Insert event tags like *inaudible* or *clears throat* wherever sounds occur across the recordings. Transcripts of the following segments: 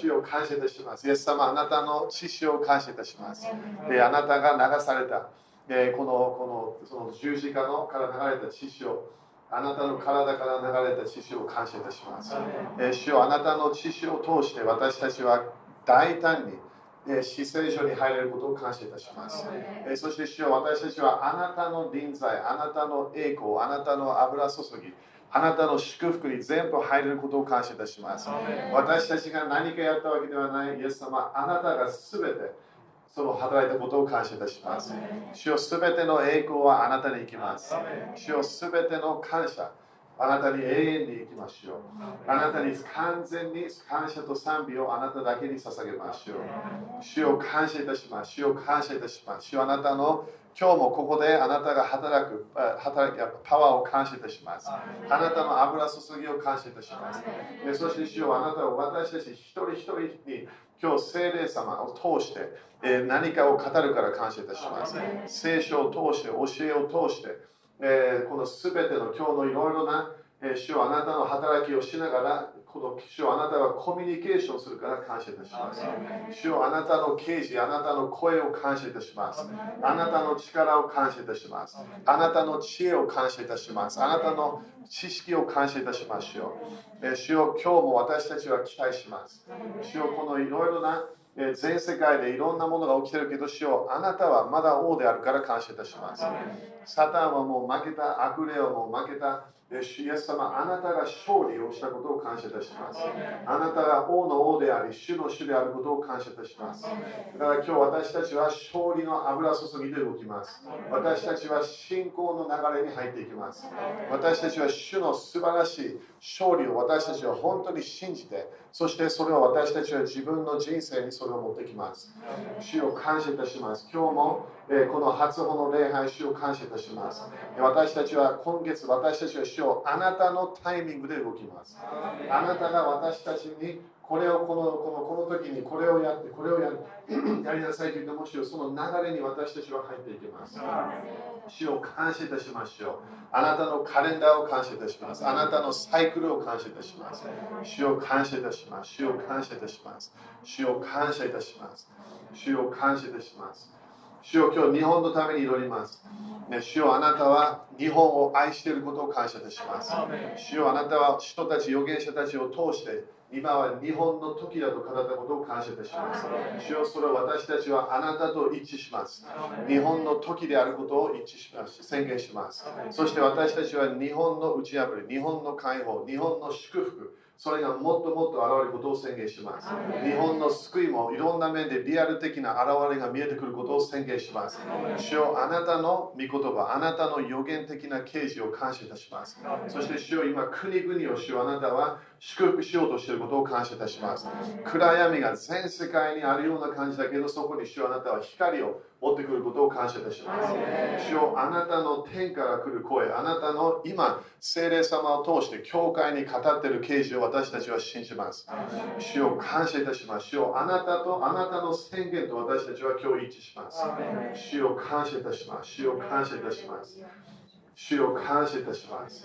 主を感謝いたします。イエス様、あなたの血潮を感謝いたします。であなたが流された、えこのこのその十字架のから流れた血潮、あなたの体から流れた血潮を感謝いたします。え主よあなたの血潮を通して私たちは大胆にえ死聖所に入れることを感謝いたします。えそして主よ私たちはあなたの臨在、あなたの栄光、あなたの油注ぎ、あなたの祝福に全部入れることを感謝いたします。私たちが何かやったわけではないイエス様、あなたがすべてその働いたことを感謝いたします。主よすべての栄光はあなたに行きます。主よすべての感謝。あなたに永遠に行きましょう。あなたに完全に感謝と賛美をあなただけに捧げましょう。主を感謝いたします。主を感謝いたします。主あなたの今日もここであなたが働く働きパワーを感謝いたします。あなたの油注ぎを感謝いたします。でそして主をあなたは私たち一人一人に今日聖霊様を通して、え何かを語るから感謝いたします。聖書を通して、教えを通して、えー、このすべての今日のいろいろな、えー、主をあなたの働きをしながら、この主をあなたはコミュニケーションするから感謝いたします。主をあなたの啓示、あなたの声を感謝いたします。あなたの力を感謝いたします。あなたの知恵を感謝いたします。あなたの知識を感謝いたしましょう。えー、主を今日も私たちは期待します。主をこのいろいろな全世界でいろんなものが起きてるけど、主よあなたはまだ王であるから感謝いたします。サタンはもう負けた、悪霊はもう負けた。イエス様、あなたが勝利をしたことを感謝いたします。あなたが王の王であり、主の主であることを感謝いたします。だから今日私たちは勝利の油注ぎで動きます。私たちは信仰の流れに入っていきます。私たちは主の素晴らしい勝利を私たちは本当に信じて、そしてそれを私たちは自分の人生にそれを持ってきます。主を感謝いたします。今日もえこの初歩の礼拝、主を感謝いたします。私たちは今月、私たちは主をあなたのタイミングで動きます。あなたが私たちにこれをこのこのこの時にこれをやって、これをや *clears throat* やりなさいと言っても主よその流れに私たちは入っていきます。主を感謝いたしましょう。あなたのカレンダーを感謝いたします。あなたのサイクルを感謝いたします。主を感謝いたします。主を感謝いたします。主を感謝いたします。主を感謝いたします。主を今日日本のために祈ります。ね、主よあなたは日本を愛していることを感謝いたします。主よあなたは人たち、預言者たちを通して今は日本の時だと語ったことを感謝いたします。主よそれを私たちはあなたと一致します。日本の時であることを一致します。宣言します。そして私たちは日本の打ち破り、日本の解放、日本の祝福、それがもっともっと現れることを宣言します。日本の救いもいろんな面でリアル的な現れが見えてくることを宣言します。主よあなたの御言葉、あなたの予言的な啓示を感謝いたします。そして主よ今、国々を主よあなたは祝福しようとしていることを感謝いたします。暗闇が全世界にあるような感じだけど、そこに主よあなたは光を持ってくることを感謝いたします。主よあなたの天から来る声、あなたの今、聖霊様を通して教会に語っている啓示を私たちは信じます。主を感謝いたします。主をあなたとあなたの宣言と私たちは今日一致します。主を感謝いたします。主を感謝いたします。主を感謝いたします。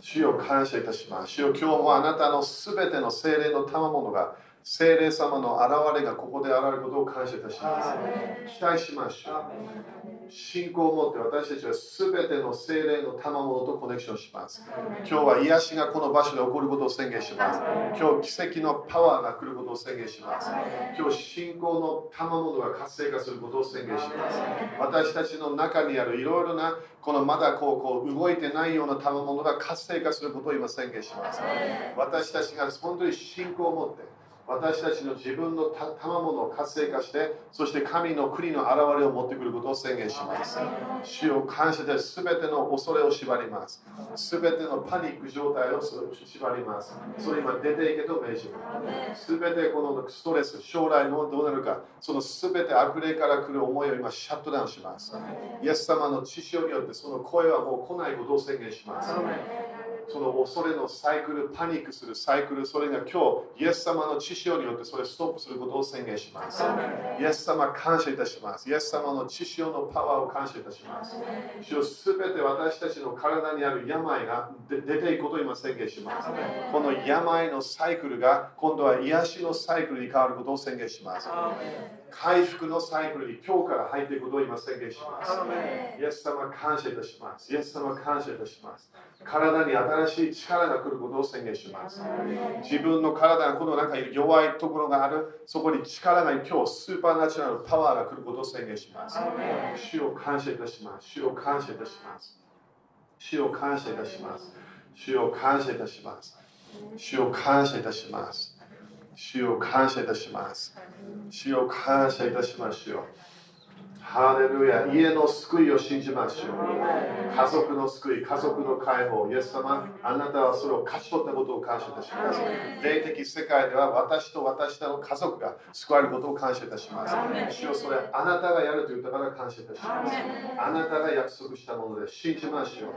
主を感謝いたします。主を今日もあなたのすべての精霊の賜物が聖霊様の現れがここで現れることを感謝いたします。期待しましょう。信仰を持って私たちはすべての精霊の賜物とコネクションします。今日は癒しがこの場所で起こることを宣言します。今日奇跡のパワーが来ることを宣言します。今日信仰の賜物が活性化することを宣言します。私たちの中にあるいろいろなこのまだこうこう動いてないような賜物が活性化することを今宣言します。私たちが本当に信仰を持って私たちの自分の賜物を活性化して、そして神の国の現れを持ってくることを宣言します。主を感謝で全ての恐れを縛ります。全てのパニック状態を縛ります。それ今出ていけと命じます。全てこのストレス、将来のどうなるか、その全て悪霊から来る思いを今シャットダウンします。イエス様の知識によってその声はもう来ないことを宣言します。その恐れのサイクル、パニックするサイクル、それが今日、イエス様の知潮によってそれをストップすることを宣言します。イエス様感謝いたします。イエス様の知潮のパワーを感謝いたします。主よすべて私たちの体にある病が出出ていくことを今宣言します。この病のサイクルが今度は癒しのサイクルに変わることを宣言します。回復のサイクルに今日から入っていくことを今宣言します。イエス様感謝いたします。イエス様感謝いたします。体に新しい力が来ることを宣言します。自分の体がこの中に弱いところがある、そこに力が今日スーパーナチュラルパワーが来ることを宣言します。主を感謝いたします。主を感謝いたします。主を感謝いたします。主を感謝いたします。主を感謝いたします。主を感謝いたします。主を感謝いたしますよ。ハレルヤ、家の救いを信じましょう。家族の救い、家族の解放、イエス様、あなたはそれを勝ち取ったことを感謝いたします。霊的世界では私と私との家族が救われることを感謝いたします。主よそれあなたがやると言ったから感謝いたします。あなたが約束したもので信じましょう。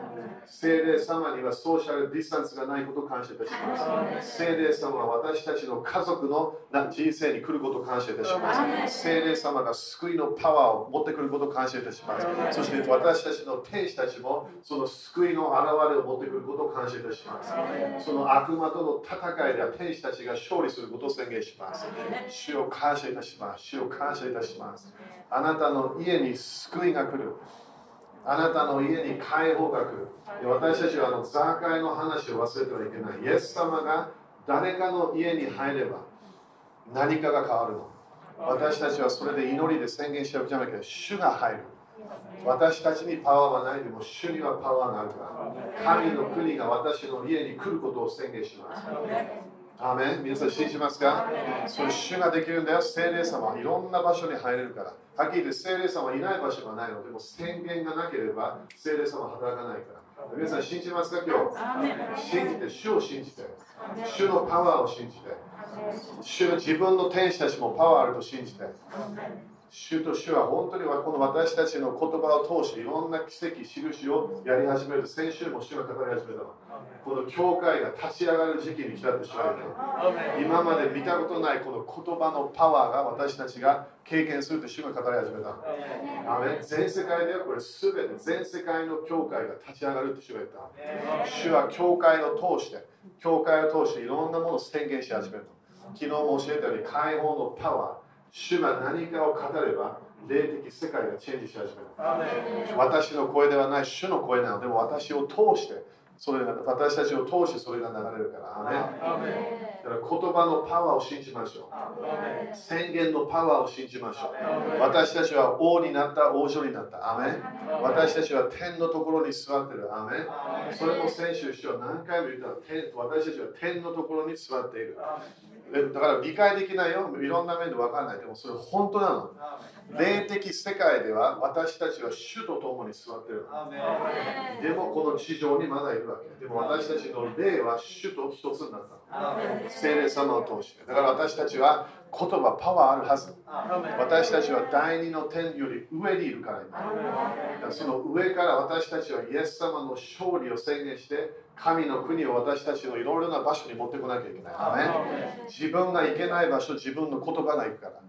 聖霊様にはソーシャルディスタンスがないことを感謝いたします。聖霊様は私たちの家族の人生に来ることを感謝いたします。聖霊様が救いのパワーを持ってくることを感謝いたします。そして私たちの天使たちもその救いの現れを持ってくることを感謝いたします。その悪魔との戦いでは天使たちが勝利することを宣言します。主を感謝いたします。主を感謝いたします。あなたの家に救いが来る。あなたの家に解放が来る。私たちはあのザーカイの話を忘れてはいけない。イエス様が誰かの家に入れば何かが変わるの。私たちはそれで祈りで宣言しちゃうじゃなくて、主が入る。私たちにパワーはないでも、主にはパワーがあるから。神の国が私の家に来ることを宣言します。アーメン皆さん信じますか？それ主ができるんだよ。聖霊様はいろんな場所に入れるから。はっきり言って聖霊様はいない場所がないのでも宣言がなければ聖霊様は働かないから。皆さん信じますか今日？信じて、主を信じて、主のパワーを信じて、主自分の天使たちもパワーあると信じて、主と主は本当にこの私たちの言葉を通していろんな奇跡、印をやり始める。先週も主が語り始めたこの教会が立ち上がる時期に来たって主は言今まで見たことないこの言葉のパワーが私たちが経験すると主が語り始めた。アメ全世界ではこれすべて全世界の教会が立ち上がるって主が言った。主は教会を通して、教会を通していろんなものを宣言し始める。昨日も教えたように解放のパワー。主が何かを語れば霊的世界がチェンジし始める。私の声ではない主の声なのでも私を通してそれが私たちを通してそれが流れるから。アメだから言葉のパワーを信じましょう。宣言のパワーを信じましょう。私たちは王になった、王女になった。アメ私たちは天のところに座ってる。アメそれも先週、主は何回も言った天私たちは天のところに座っている。だから理解できないよ。いろんな面で分からない。でもそれ本当なの。霊的世界では私たちは主と共に座ってる。でもこの地上にまだいるわけ。でも私たちの霊は主と一つになった。聖霊様を通して。だから私たちは言葉、パワーあるはず。私たちは第二の天より上にいるから今。その上から私たちはイエス様の勝利を宣言して、神の国を私たちのいろいろな場所に持ってこなきゃいけない。自分が行けない場所、自分の言葉が行くから。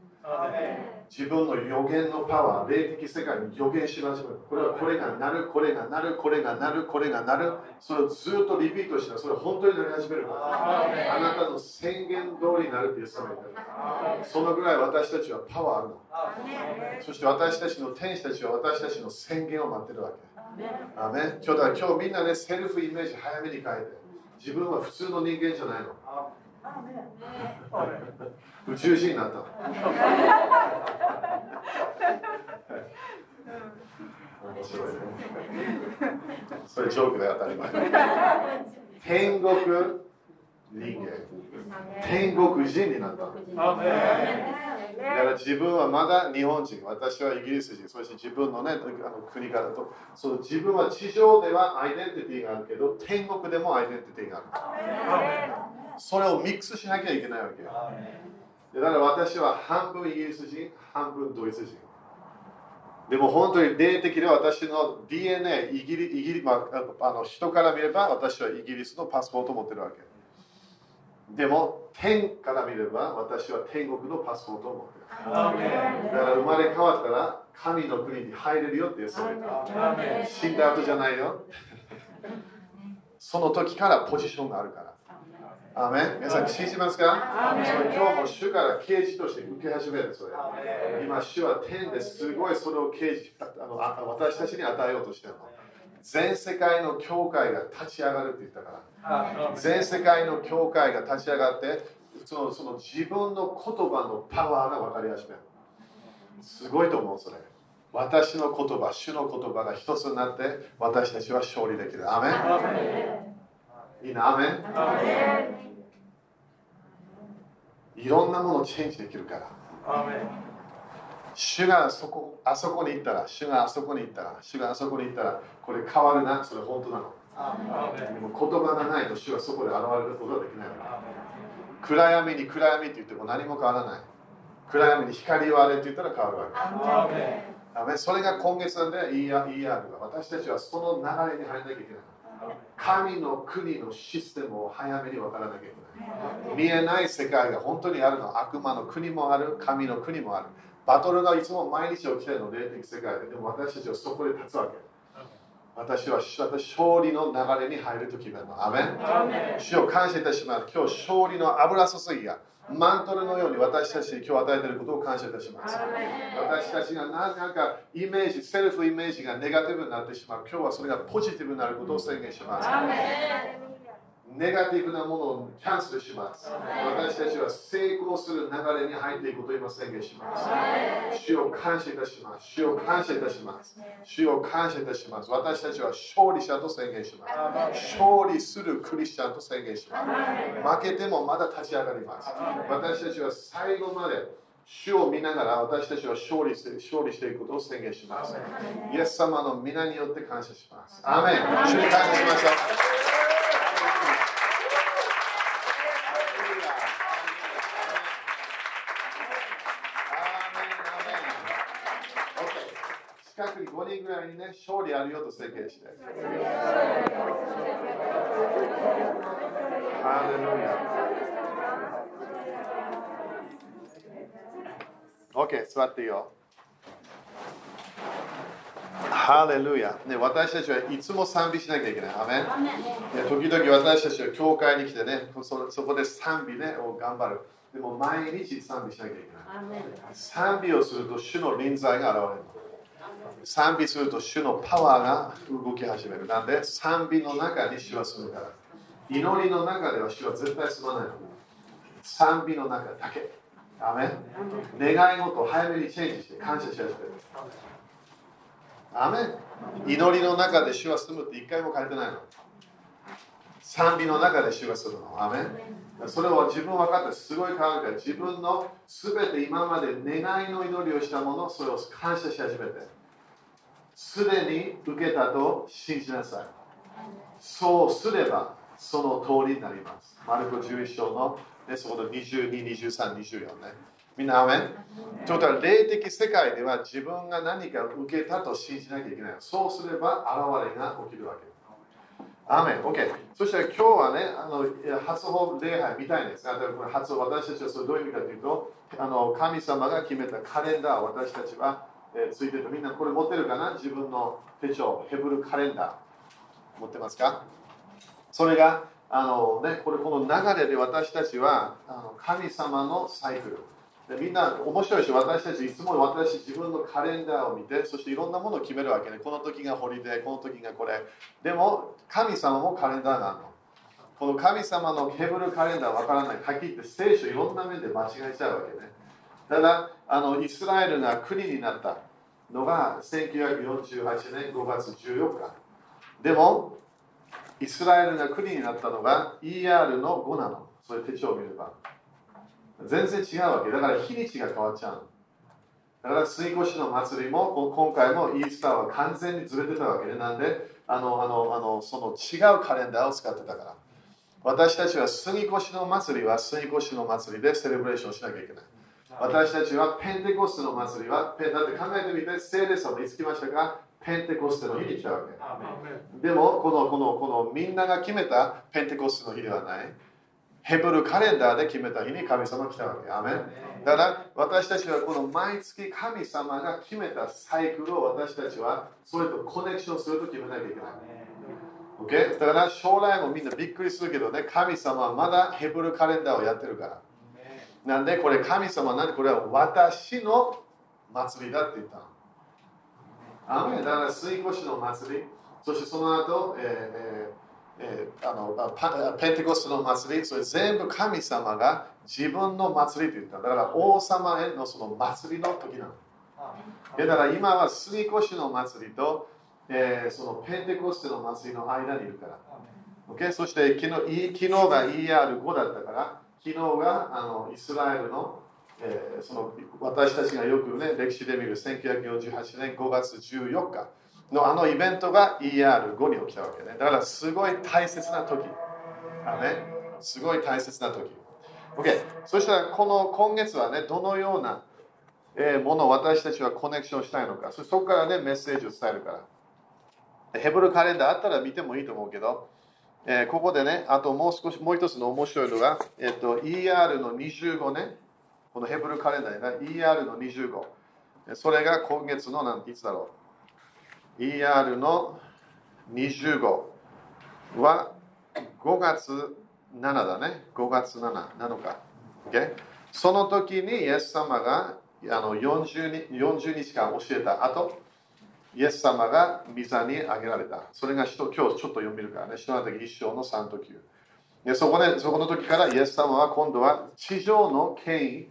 自分の予言のパワー、霊的世界に予言し始める。これはこれがなる、これがなる、これがなる、これがなる。それをずっとリピートして、それ本当になり始めるから。あなたの宣言通りになるっていう様になる。そのぐらい私たちはパワーあるの。そして私たちの天使たちは私たちの宣言を待ってるわけ。あね、今日だ今日みんなね、セルフイメージ早めに変えて。自分は普通の人間じゃないの。宇宙人になった。面白いね。それジョークで当たり前。*laughs* 天国人間。天国人になった。だから自分はまだ日本人、私はイギリス人、そして自分の,、ね、あの国からとその自分は地上ではアイデンティティがあるけど、天国でもアイデンティティがある。それをミックスしなきゃいけないわけ。だから私は半分イギリス人、半分ドイツ人。でも本当に霊的で私の DNA イギリイギリ、まあ、あの人から見れば私はイギリスのパスポートを持ってるわけでも天から見れば私は天国のパスポートを持ってる。だから生まれ変わったら神の国に入れるよってそう言った死んだ後じゃないよ。その時からポジションがあるから。アメ皆さん信じますか？今日も主から刑事として受け始めるそれ今主は天ですごいそれを刑事あの私たちに与えようとしてるの全世界の教会が立ち上がるって言ったから。全世界の教会が立ち上がってそのその自分の言葉のパワーが分かり始める。すごいと思うそれ。私の言葉主の言葉が一つになって私たちは勝利できる。アメン。い。いなアメン。いろんなものをチェンジできるから。主がそこあそこに行ったら主があそこに行ったら主があそこに行ったらこれ変わるな。それ本当なの。でも言葉がないと主はそこで現れることはできない暗闇に暗闇って言っても何も変わらない。暗闇に光をあれって言ったら変わるわけ。それが今月なんで ER が私たちはその流れに入らなきゃいけない。神の国のシステムを早めに分からなきゃいけない。見えない世界が本当にあるの悪魔の国もある。神の国もある。バトルがいつも毎日起きてるの霊的世界で。でも私たちはそこで立つわけ私は勝利の流れに入ると決めるの。アメン主を感謝いたします。今日勝利の油注ぎがマントルのように私たちに今日与えていることを感謝いたします。私たちが何かイメージ、セルフイメージがネガティブになってしまう。今日はそれがポジティブになることを宣言します。ネガティブなものをキャンセルします。私たちは成功する流れに入っていくことを今宣言します。主を感謝いたします。主を感謝いたします。主を感謝いたします。私たちは勝利者と宣言します。勝利するクリスチャンと宣言します。負けてもまだ立ち上がります。私たちは最後まで主を見ながら私たちは勝利して勝利していくことを宣言します。イエス様の皆によって感謝します。アメン主に感謝しましょう。勝利あるよと宣言して。ハレルヤ。OK、座っていいよ。ハレルヤ、ね。私たちはいつも賛美しなきゃいけない。アメン、時々私たちは教会に来てね、そそこで賛美、ね、を頑張る。でも毎日賛美しなきゃいけない。賛美をすると主の臨在が現れる。賛美すると主のパワーが動き始める。なんで賛美の中に主は住むから。祈りの中では主は絶対住まないの。賛美の中だけ。アメ願い事を早めにチェンジして感謝し始める。アメ祈りの中で主は住むって一回も書いてないの。賛美の中で主が住むの。アメそれは自分分かってすごい変わるから自分のすべて今まで願いの祈りをしたものそれを感謝し始めてすでに受けたと信じなさい。そうすればその通りになります。マルコ11章の、ね、そこの22、23、24ね。みんな、アメン？ということは、霊的世界では自分が何か受けたと信じなきゃいけない。そうすれば現れが起きるわけ。アメン。OK。そして今日はね、あの初歩礼拝みたいです。これ初私たちはそれどういう意味かというと、あの神様が決めたカレンダーを私たちはえー、ついてるみんなこれ持ってるかな？自分の手帳ヘブルカレンダー。持ってますか？それがあの、ね、これこの流れで私たちはあの神様のサイクルでみんな面白いし私たちいつも私自分のカレンダーを見てそしていろんなものを決めるわけ、ね、この時がホリデーこの時がこれ。でも神様もカレンダーがあるの。この神様のヘブルカレンダーわからないはっきって聖書いろんな面で間違えちゃうわけね。ただあのイスラエルが国になったのが1948年5月14日。でもイスラエルが国になったのが ER の5なの。そういう手帳を見れば。全然違うわけ。だから日にちが変わっちゃうだから水越の祭りも今回もイースターは完全にずれてたわけでなんであのあのあのその違うカレンダーを使ってたから。私たちは杉越の祭りは杉越の祭りでセレブレーションしなきゃいけない。私たちはペンテコステの祭りは、ペンだって考えてみて、聖霊様いつ来ましたか？ペンテコステの日に来たわけ。でもこの、この、このみんなが決めたペンテコステの日ではない。ヘブルカレンダーで決めた日に神様来たわけ。アメンだから私たちはこの毎月神様が決めたサイクルを私たちはそれとコネクションすると決めなきゃいけない。Okay? だから将来もみんなびっくりするけどね、神様はまだヘブルカレンダーをやってるから。なんでこれ神様なんでこれは私の祭りだって言ったの？アメンだから水越の祭り、そしてその後、えーえー、あのパペンテコストの祭り、それ全部神様が自分の祭りと言った。だから王様へのその祭りの時なの。だから今は杉越の祭りと、えー、そのペンテコステの祭りの間にいるから。Okay? そして昨日昨日が ER5 だったから、昨日があのイスラエルの,、えー、その私たちがよくね歴史で見る1948年5月14日のあのイベントが ER5 に起きたわけね。だからすごい大切な時。あね、すごい大切な時。OK。そしたらこの今月はね、どのような、えものを私たちはコネクションしたいのか。そそこからね、メッセージを伝えるから。ヘブルカレンダーあったら見てもいいと思うけど、えーここでね、あともう少し、もう一つの面白いのが、えっと ER の25ね、このヘブルカレンダーが ER の25。それが今月のなんていつだろう。ER の25は5月7だね。5月7、7日。Okay? その時にイエス様があの 40, 日40日間教えた後、イエス様が御座に挙げられた。それが今日ちょっと読めるからね。人の一生の3と9。でそこでそこの時からイエス様は今度は地上の権威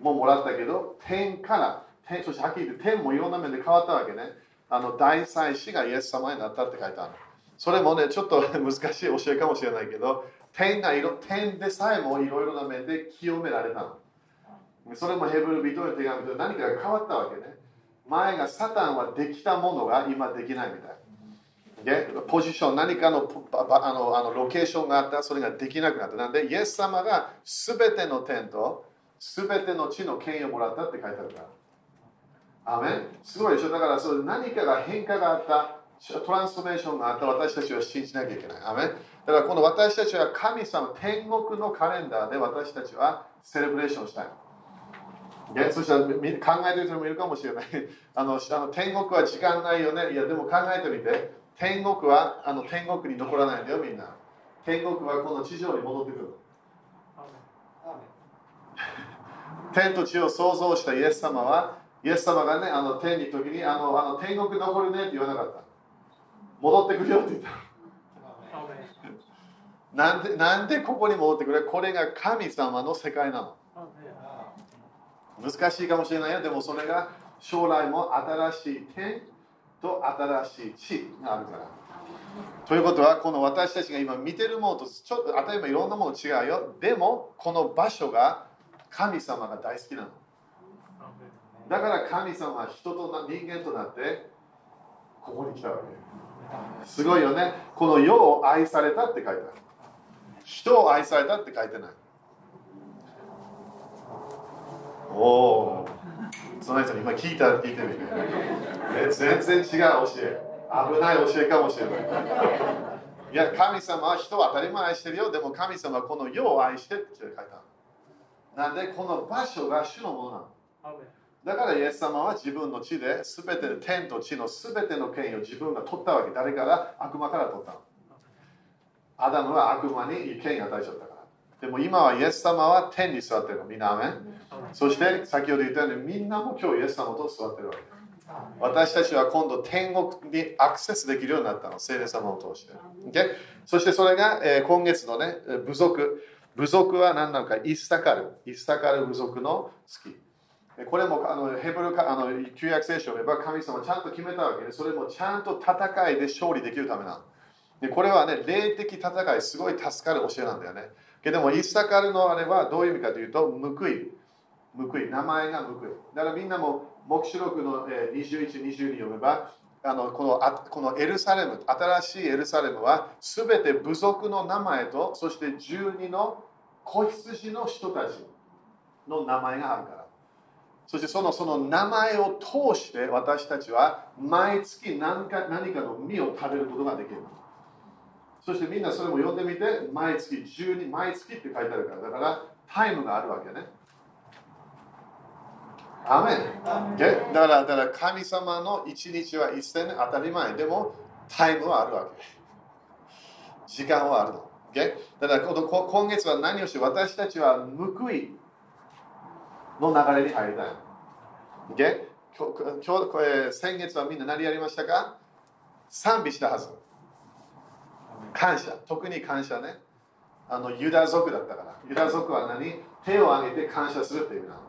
ももらったけど、天から、天そしてはっきり言って天もいろんな面で変わったわけね。あの大祭司がイエス様になったって書いてある。それもね、ちょっと難しい教えかもしれないけど、天がいろ天でさえもいろいろな面で清められたの。それもヘブル人への手紙と何かが変わったわけね。前がサタンはできたものが今できないみたい。でポジション、何かのあのあのロケーションがあった、それができなくなった。なんで、イエス様がすべての天とすべての地の権威をもらったって書いてあるから。アメンすごいでしょだからそ何かが変化があった、トランスフォーメーションがあった私たちは信じなきゃいけない。アメンだからこの私たちは神様、天国のカレンダーで私たちはセレブレーションしたいの。でそしたらみ考えてる人もいるかもしれない。*laughs* あのあの天国は時間ないよね。いや、でも考えてみて。天国はあの天国に残らないんだよ、みんな。天国はこの地上に戻ってくる。天と地を創造したイエス様は、イエス様がね、あの天に時にあのあの天国残るねって言わなかった。戻ってくるよって言った。なんでなんでここに戻ってくる？これが神様の世界なの。難しいかもしれないよ。でもそれが将来も新しい天と新しい地があるから。ということは、この私たちが今見てるものとちょっと例えばいろんなもの違うよ。でも、この場所が神様が大好きなの。だから神様は人とな人間となってここに来たわけ。すごいよね。この世を愛されたって書いてある。人を愛されたって書いてない。おお。その人に今聞いた聞いてみて。全然違う教え。危ない教えかもしれない。いや、神様は人を当たり前愛してるよ。でも神様はこの世を愛してって書いてある。なんで、この場所が主のものなの。だからイエス様は自分の地で全ての天と地の全ての権威を自分が取ったわけ。誰から？悪魔から取ったの。アダムは悪魔に権威を与えちゃった。でも今はイエス様は天に座ってるの。みんなアそして先ほど言ったようにみんなも今日イエス様と座ってるわけ。私たちは今度天国にアクセスできるようになったの。聖霊様を通して。Okay? そしてそれが、えー今月のね、部族。部族は何なのか、イッサカル。イッサカル部族の月。これもあのヘブルかあの旧約聖書を読めば神様ちゃんと決めたわけで、それもちゃんと戦いで勝利できるためなの。でこれはね、霊的戦い、すごい助かる教えなんだよね。けども、イッサカルのあれはどういう意味かというと、報い。報い。名前が報い。だからみんなも、黙示録の21、22読めば、あのこのあこのエルサレム、新しいエルサレムは、すべて部族の名前と、そして12の子羊の人たちの名前があるから。そしてそのその名前を通して私たちは毎月何か何かの実を食べることができる。そしてみんなそれも読んでみて、毎月12、毎月って書いてあるから、だからタイムがあるわけね。アメン。だからだから神様の一日は一銭当たり前でもタイムはあるわけ。時間はあるの。だから今月は何をして私たちは報いの流れに入りたい。今日先月はみんな何やりましたか？賛美したはず。感謝。特に感謝ね。あのユダ族だったから。ユダ族は何？手を挙げて感謝するっていう意味なの。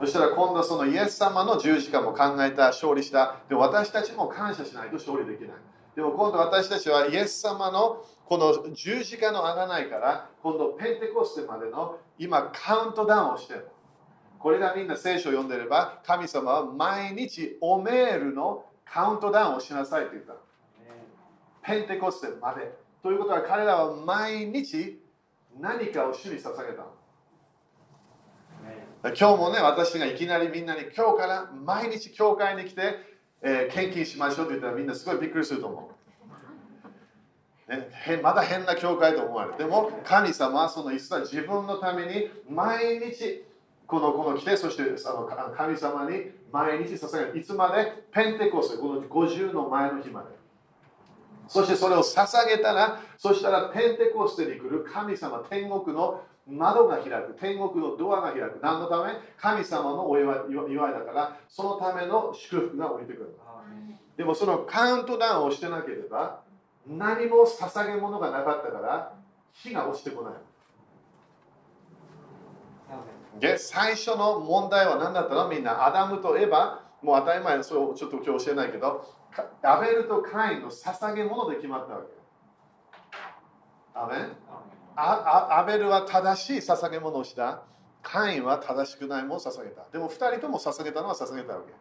そしたら今度そのイエス様の十字架も考えた、勝利した。で私たちも感謝しないと勝利できない。でも今度私たちはイエス様のこの十字架のあがないから今度ペンテコステまでの今カウントダウンをしてる。これがみんな聖書を読んでれば、神様は毎日オメールのカウントダウンをしなさいと言った。ペンテコステまで。ということは彼らは毎日何かを主に捧げた。今日もね、私がいきなりみんなに今日から毎日教会に来て、えー、献金しましょうって言ったらみんなすごいびっくりすると思う。ね、まだ変な教会と思われる。でも神様はその一は自分のために毎日このこの来て、そしてあの神様に毎日捧げる。いつまで？ペンテコスこの50の前の日まで。そしてそれを捧げたら、そしたらペンテコステに来る神様、天国の窓が開く、天国のドアが開く。何のため？神様のお祝いだから、そのための祝福が降りてくる。でもそのカウントダウンをしてなければ、何も捧げ物がなかったから、火が落ちてこない。で最初の問題は何だったの？みんなアダムとエバもう当たり前それをちょっと今日教えないけどアベルとカインの捧げ物で決まったわけ。アメン？アベルは正しい捧げ物をした。カインは正しくないものを捧げた。でも2人とも捧げたのは捧げたわけ。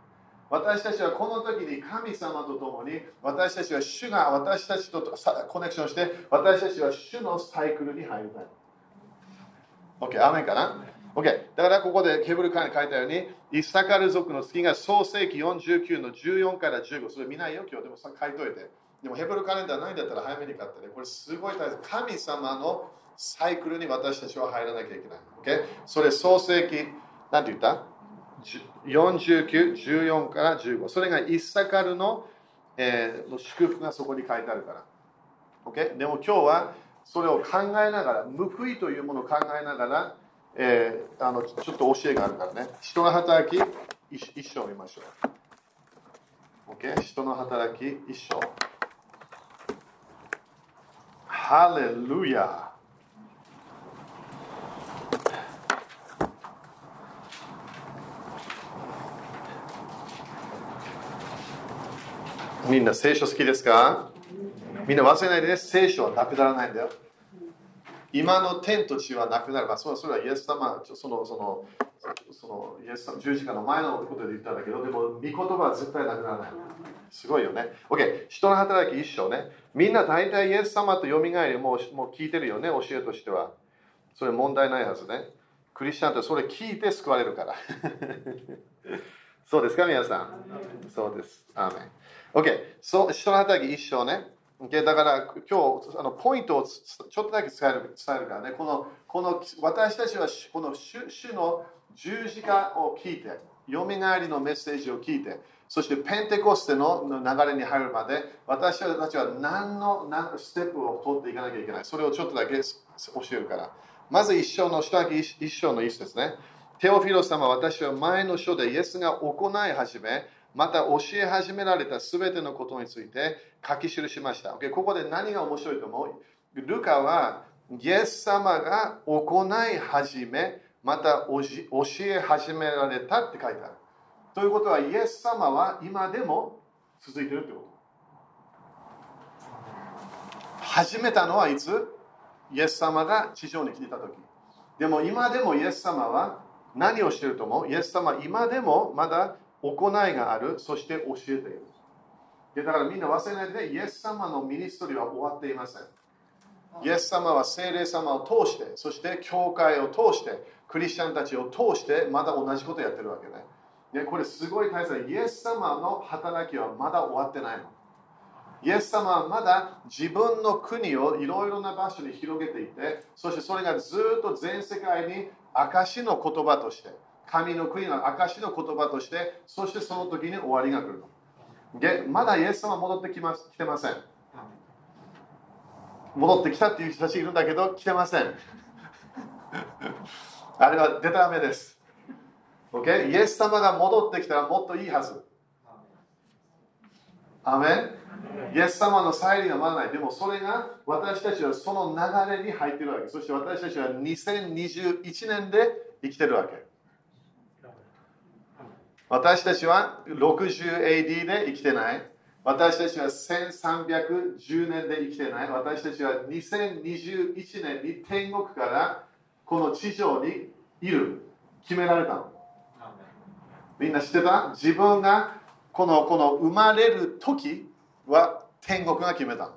私たちはこの時に神様と共に私たちは主が私たちとコネクションして私たちは主のサイクルに入りたい。OK アメンかな？OK。だからここでケブルカに書いたように、イスタカル族の月が創世紀49の14から15。それ見ないよ、今日でも書いといて。でもヘブルカレンダーないんだったら早めに買ってね。これすごい大切。神様のサイクルに私たちは入らなきゃいけない。OK? それ創世紀、なんて言った ?49、14から15。それがイスタカルの,、えー、の祝福がそこに書いてあるから。OK? でも今日はそれを考えながら、報いというものを考えながら、えー、あのちょっと教えがあるからね。人の働き一一章見ましょう。OK? 人の働き一章。ハレルヤみんな聖書好きですか？みんな忘れないでね、聖書はなくならないんだよ。今の天と地はなくなる。まあ、それはイエス様、その、その、そのイエス様十字架の前のことで言ったんだけど、でも、御言葉は絶対なくならない。すごいよね。OK、人の働き一生ね。みんな大体イエス様とよみがえりもうもう聞いてるよね、教えとしては。それ問題ないはずね。クリスチャンってそれ聞いて救われるから。そうですか、皆さん。そうです。アーメン。OK、そう人の働き一生ね。だから今日あのポイントをちょっとだけ伝える伝えるからね。このこの私たちはこの主主の十字架を聞いてよみがえりのメッセージを聞いてそしてペンテコステの流れに入るまで私たちは何の何ステップを取っていかなきゃいけない。それをちょっとだけ教えるから。まず一章の下書き一章の一節ね。テオフィロス様私は前の書でイエスが行い始めまた教え始められたすべてのことについて書き記しました。Okay? ここで何が面白いと思う？ルカはイエス様が行い始め、また教え始められたって書いてある。ということは、イエス様は今でも続いてるってこと。始めたのはいつ？イエス様が地上に来てた時。でも今でもイエス様は何をしてると思う？イエス様は今でもまだ行いがある、そして教えている。でだからみんな忘れないで、イエス様のミニストリーは終わっていません。イエス様は聖霊様を通して、そして教会を通して、クリスチャンたちを通して、まだ同じことをやってるわけね。ね、これすごい大切イエス様の働きはまだ終わってないの。イエス様はまだ自分の国をいろいろな場所に広げていて、そしてそれがずっと全世界に証の言葉として、神の国の証の言葉として、そしてその時に終わりが来るの。まだイエス様は戻ってきます来てません。戻ってきたっていう人たちいるんだけど、来てません。*laughs* あれはデタラメです。Okay? イエス様が戻ってきたらもっといいはず。アメイエス様の再臨はまだない。でもそれが私たちはその流れに入っているわけ。そして私たちは2021年で生きてるわけ。私たちは 60AD で生きてない。私たちは1310年で生きてない。私たちは2021年に天国からこの地上にいる。決められたの。みんな知ってた？自分がこのこの生まれる時は天国が決めた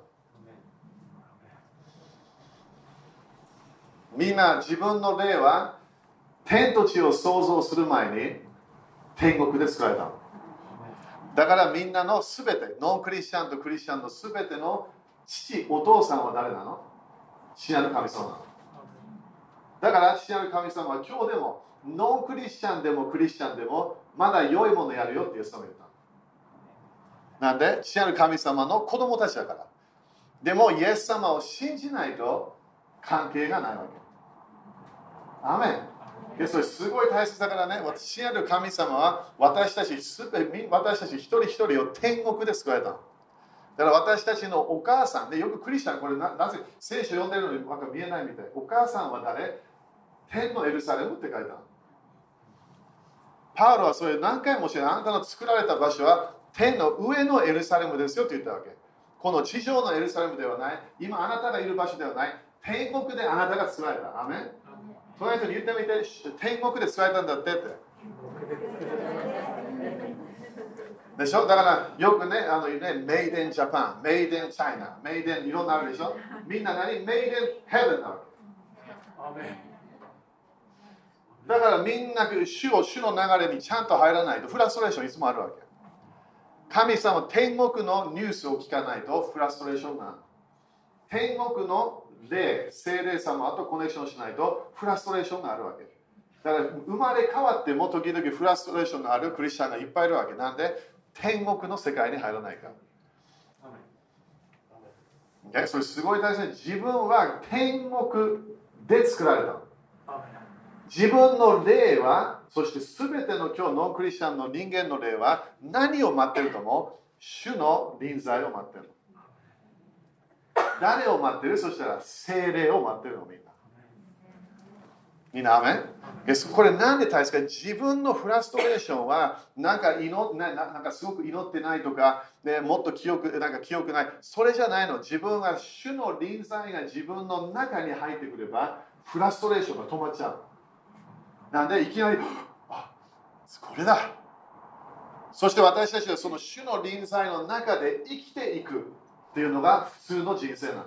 みんな自分の霊は天と地を創造する前に天国で作られただからみんなのすべてノンクリスチャンとクリスチャンのすべての父お父さんは誰なの？父なる神様。なのだから父なる神様は今日でもノンクリスチャンでもクリスチャンでもまだ良いものやるよってイエス様言ったなんで？父なる神様の子供たちだから。でもイエス様を信じないと関係がないわけ。アメン。でそれすごい大切だからね父なる神様は私たちすべ私たち一人一人を天国で救われただから私たちのお母さんでよくクリスチャンこれなぜ聖書読んでるのに見えないみたいお母さんは誰？天のエルサレムって書いたパウロはそれ何回も教えあなたの作られた場所は天の上のエルサレムですよって言ったわけ。この地上のエルサレムではない。今あなたがいる場所ではない。天国であなたが作られた。アメン隣人に言ってみて、天国で作られたんだってって。でしょ？だからよくね、あのね、メイデンジャパン、メイデンチャイナ、メイデンいろんなあるでしょ？みんな何？メイデンヘブンなわけ。だからみんな主を主の流れにちゃんと入らないとフラストレーションいつもあるわけ。神様、天国のニュースを聞かないとフラストレーションが天国の霊、精霊様とコネクションしないとフラストレーションがあるわけ。だから生まれ変わっても時々フラストレーションがあるクリスチャンがいっぱいいるわけ。なんで天国の世界に入らないか。それすごい大事自分は天国で作られた。自分の霊は、そして全ての今日ノンクリスチャンの人間の霊は何を待ってると思う？主の臨在を待ってる。誰を待ってる？そしたら精霊を待ってるのみんな。みんな、アメン？これなんで大切か自分のフラストレーションはなんか祈ななんかすごく祈ってないとか、ね、もっと記憶なんか記憶ない？それじゃないの。自分は主の臨在が自分の中に入ってくればフラストレーションが止まっちゃうなんでいきなりあこれだ。そして私たちはその主の臨在の中で生きていくっていうのが普通の人生なの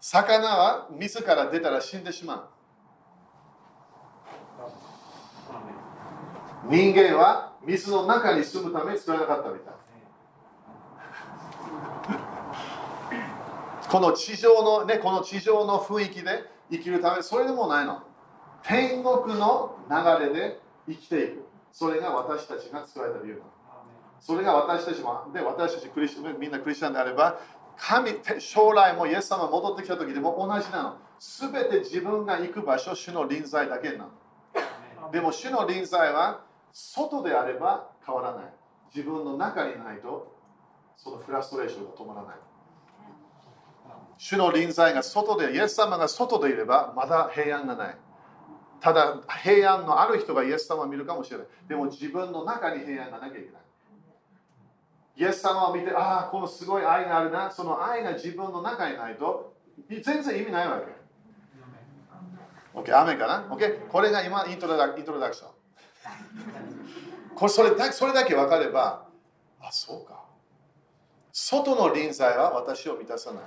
魚は自ら出たら死んでしまう人間は水の中に住むために作らなかったみたい *laughs* この地上のねこの地上の雰囲気で生きるためそれでもないの天国の流れで生きていく。それが私たちが作られた理由なの。それが私たちも、で私たちクリスみんなクリスチャンであれば、神、将来もイエス様が戻ってきた時でも同じなの。すべて自分が行く場所、主の臨在だけなの。でも主の臨在は外であれば変わらない。自分の中にないと、そのフラストレーションが止まらない。主の臨在が外で、イエス様が外でいれば、まだ平安がない。ただ平安のある人がイエス様を見るかもしれない。でも自分の中に平安がなきゃいけない。イエス様を見て、ああ、このすごい愛があるな。その愛が自分の中にないと、全然意味ないわけ。OK、雨かな ?OK、これが今イントロダイントロダクション。これそれだそれだけ分かれば、あ、そうか。外の臨在は私を満たさない。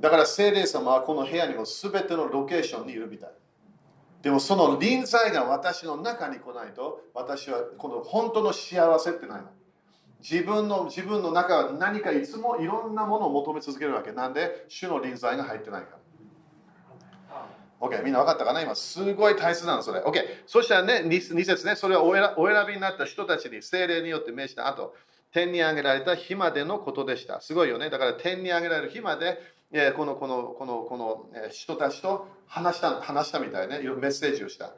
だから聖霊様はこの部屋にも全てのロケーションにいるみたい。でもその臨在が私の中に来ないと私はこの本当の幸せってないの自分の自分の中は何かいつもいろんなものを求め続けるわけなんで主の臨在が入ってないから OK、みんな分かったかな？今、すごい大切なの、それ。OK、そしたらね、2, 節ね、それをお選びになった人たちに精霊によって命じた後、天に上げられた日までのことでした。すごいよね。だから天に上げられる日まで、えこのこのこのこの人たちと話した話したみたいね、メッセージをした。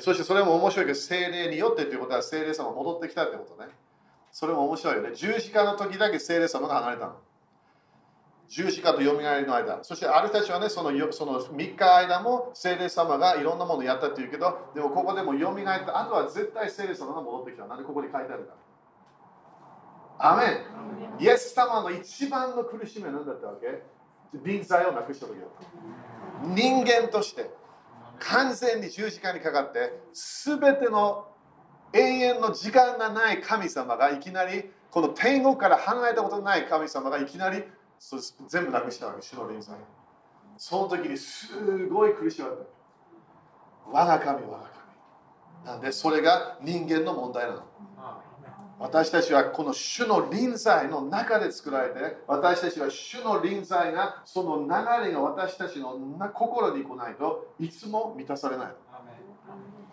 そしてそれも面白いけど、精霊によってということは精霊様戻ってきたってことね。それも面白いよね。十字架の時だけ精霊様が離れたの。十字架とよみがえりの間。そしてある人たちはね、そのその3日間も聖霊様がいろんなものをやったっていうけど、でもここでもよみがえった。あとは絶対聖霊様が戻ってきた。なんでここに書いてあるか。アメン。イエス様の一番の苦しみは何だったわけ？臨在をなくした時だった。人間として完全に十字架にかかって、すべての永遠の時間がない神様がいきなりこの天国から離れたことのない神様がいきなりそ全部なくしたわけ、主の臨在。その時にすごい苦しまれた。我が神、我が神。なんで、それが人間の問題なの。私たちはこの主の臨在の中で作られて、私たちは主の臨在が、その流れが私たちの心に来ないといつも満たされない。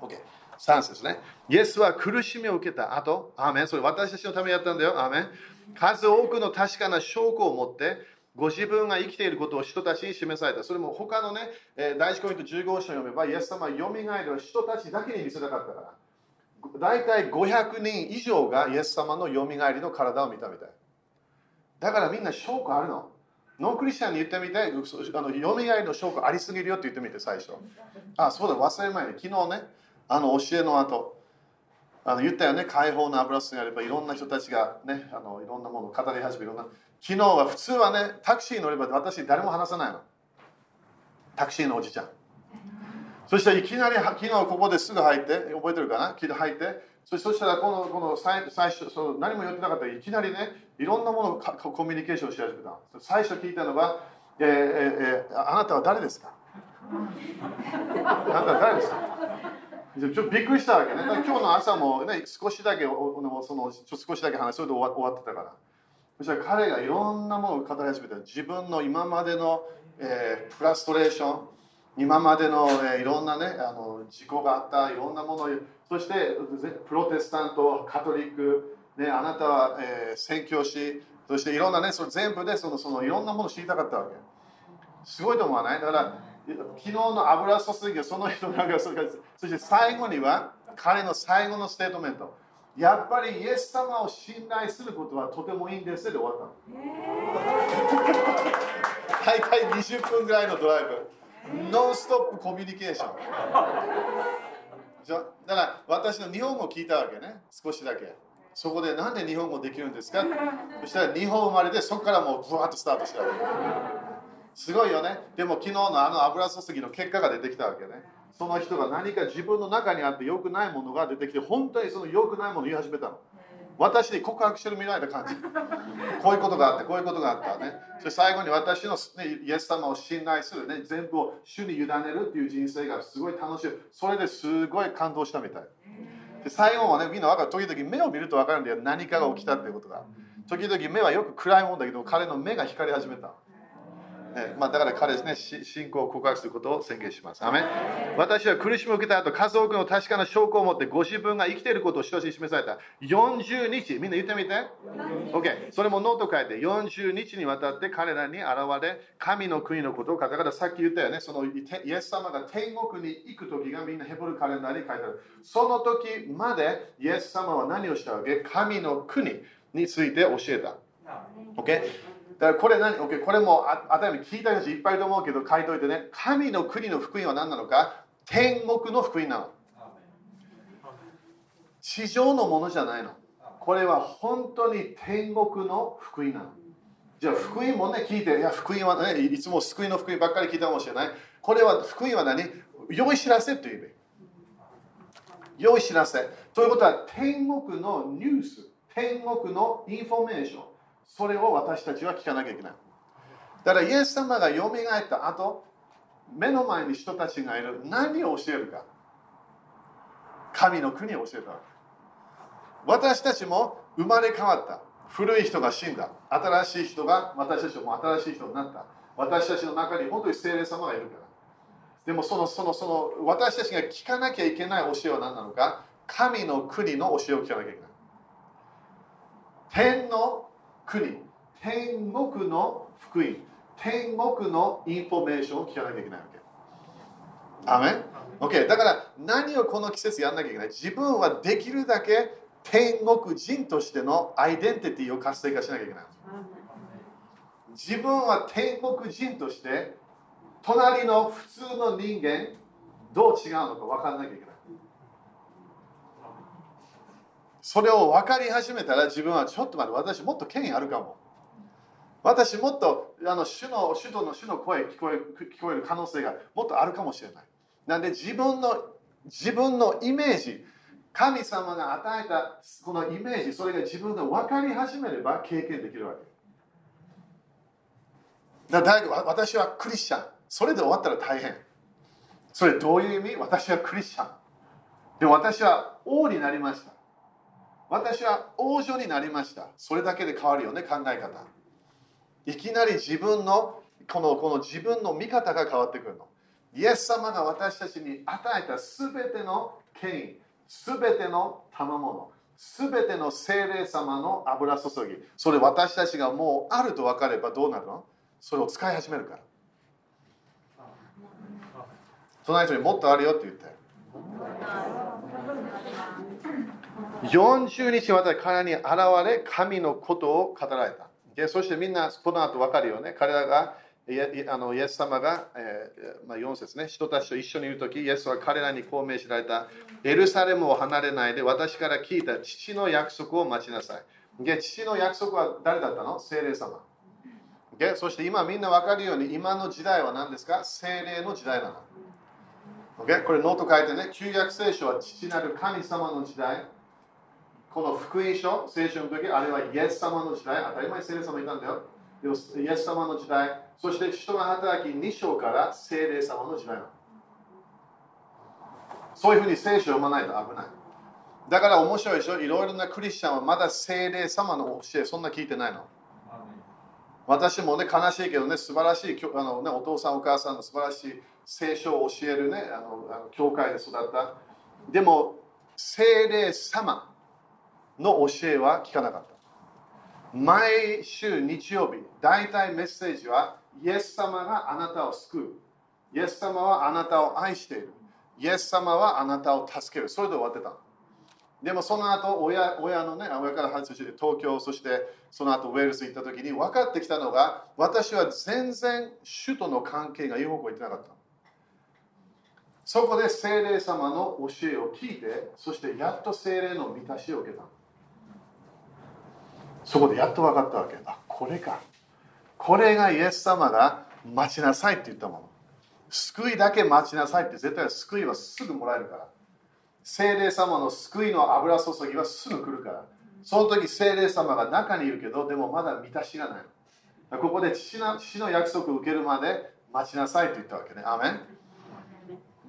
OK。3節ね。イエスは苦しみを受けた後、アーメン。それ私たちのためにやったんだよ。アーメン。数多くの確かな証拠を持って、ご自分が生きていることを人たちに示された。それも他のね、え第一コイント15章を読めば、イエス様はよみがえる人たちだけに見せたかったから。大体500人以上がイエス様のよみがえりの体を見たみたい。だからみんな証拠あるの。ノンクリスチャンに言ってみて、あのよみがえりの証拠ありすぎるよって言ってみて、最初。あ、そうだ、忘れ前に、昨日ね、あの教えの後、あの言ったよね、解放の油吸いあればいろんな人たちがね、あのいろんなものを語り始める。昨日は普通はね、タクシー乗れば私誰も話さないの。タクシーのおじちゃん。そしていきなり昨日ここですぐ入って、覚えてるかな？入ってそしたらこのこの最最初その何も言ってなかったらいきなりね、いろんなものをコミュニケーションし始めた。最初聞いたのが、えーえー、あなたは誰ですか？あなたは誰ですか？ちょっとびっくりしたわけね。今日の朝も、ね、少しだけその少しだけ話それで終わ終わってたから。そしたら彼がいろんなものを語り始めた。自分の今までの、えー、フラストレーション、今までの、えー、いろんなねあの事故があったいろんなものそしてプロテスタント、カトリック、ね、あなたは、えー、宣教師、そしていろんなね、それ全部でそのそのいろんなものを知りたかったわけ。すごいと思わない？だから昨日の油注ぎがその人なんかそして最後には彼の最後のステートメント。やっぱりイエス様を信頼することはとてもいいんですで終わったの。大体20分ぐらいのドライブ。ノンストップコミュニケーション。だから私の日本語を聞いたわけね。少しだけ。そこでなんで日本語できるんですか？そしたら日本生まれでそこからもうブワッとスタートしたわけすごいよね。でも昨日のあの油注ぎの結果が出てきたわけね。その人が何か自分の中にあって良くないものが出てきて、本当にその良くないものを言い始めたの。私に告白してるみたいな感じ。*laughs* こういうことがあって、こういうことがあったね。そして最後に私の、ね、イエス様を信頼する、ね、全部を主に委ねるっていう人生がすごい楽しい。それですごい感動したみたい。で最後はね、みんな分かる。時々目を見ると分かるんだよ。何かが起きたっていうことが。時々目はよく暗いもんだけど、彼の目が光り始めた。えまあ、だから彼ですね、信仰を告白することを宣言します。アメ私は苦しみを受けた後、数多くの確かな証拠を持ってご自分が生きていることを人し示された。40日、みんな言ってみて。OK。それもノート書いて、40日にわたって彼らに現れ、神の国のことを書いたから、さっき言ったよね、そのイエス様が天国に行く時がみんなヘブルカレンダーに書いてある。その時までイエス様は何をしたわけ？神の国について教えた。OK。だからこれ何、OK、これもあたり聞いた人いっぱいいると思うけど書いといてね、神の国の福音は何なのか？天国の福音なの。地上のものじゃないの。これは本当に天国の福音なの。じゃあ福音もね、聞いて、いや、福音はね、いつも救いの福音ばっかり聞いたかもしれない。これは福音は何？良い知らせという意味。良い知らせ。ということは、天国のニュース、天国のインフォメーション。それを私たちは聞かなきゃいけない。だからイエス様がよみがえった後、目の前に人たちがいる。何を教えるか。神の国を教えたわけ。私たちも生まれ変わった。古い人が死んだ。新しい人が私たちも新しい人になった。私たちの中に本当に聖霊様がいるから。でもそのそのその私たちが聞かなきゃいけない教えは何なのか。神の国の教えを聞かなきゃいけない。天の国天国の福音。天国のインフォメーションを聞かなきゃいけないわけ。アメン ?OK だから何をこの季節やんなきゃいけない。自分はできるだけ天国人としてのアイデンティティを活性化しなきゃいけない。自分は天国人として隣の普通の人間どう違うのか分からなきゃいけないそれを分かり始めたら自分はちょっと待って私もっと権威あるかも。私もっとあの主の主との主の声聞こえ聞こえる可能性がもっとあるかもしれない。なんで自分の自分のイメージ神様が与えたこのイメージそれが自分で分かり始めれば経験できるわけ。だから私はクリスチャン。それで終わったら大変。それどういう意味？私はクリスチャン。で私は王になりました。私は王女になりました。それだけで変わるよね考え方。いきなり自分のこのこの自分の見方が変わってくるの。イエス様が私たちに与えたすべての権威すべての賜物すべての精霊様の油注ぎ。それ私たちがもうあると分かればどうなるの？それを使い始めるから。隣人にもっとあるよって言って。40日私彼に現れ神のことを語られた。でそしてみんなこの後分かるよね。彼らがあのイエス様が、えーまあ、4節ね。人たちと一緒にいる時イエスは彼らにこう命じられた。エルサレムを離れないで私から聞いた父の約束を待ちなさい。で父の約束は誰だったの？聖霊様。でそして今みんな分かるように今の時代は何ですか？聖霊の時代なの。o これノート書いてね、旧約聖書は父なる神様の時代。この福音書、聖書の時、あれはイエス様の時代。当たり前聖霊様いたんだよ。イエス様の時代。そして人が働き2章から聖霊様の時代の。そういうふうに聖書を読まないと危ない。だから面白いでしょ？いろいろなクリスチャンはまだ聖霊様の教え、そんな聞いてないの。私もね、悲しいけどね、素晴らしいあの、ね、お父さん、お母さんの素晴らしい聖書を教えるね、あのあの教会で育った。でも、聖霊様の教えは聞かなかった。毎週日曜日、大体メッセージは、イエス様があなたを救う。イエス様はあなたを愛している。イエス様はあなたを助ける。それで終わってた。でもその後親親のね、親から外して東京、そしてその後ウェールズ行った時に分かってきたのが、私は全然主との関係がいい方向行ってなかった。そこで精霊様の教えを聞いて、そしてやっと精霊の満たしを受けた。そこでやっと分かったわけ。あ、これか。これがイエス様が待ちなさいって言ったもの。救いだけ待ちなさいって絶対救いはすぐもらえるから。精霊様の救いの油注ぎはすぐ来るから。その時精霊様が中にいるけど、でもまだ満たしがない。ここで父の父の約束を受けるまで待ちなさいと言ったわけね。アメン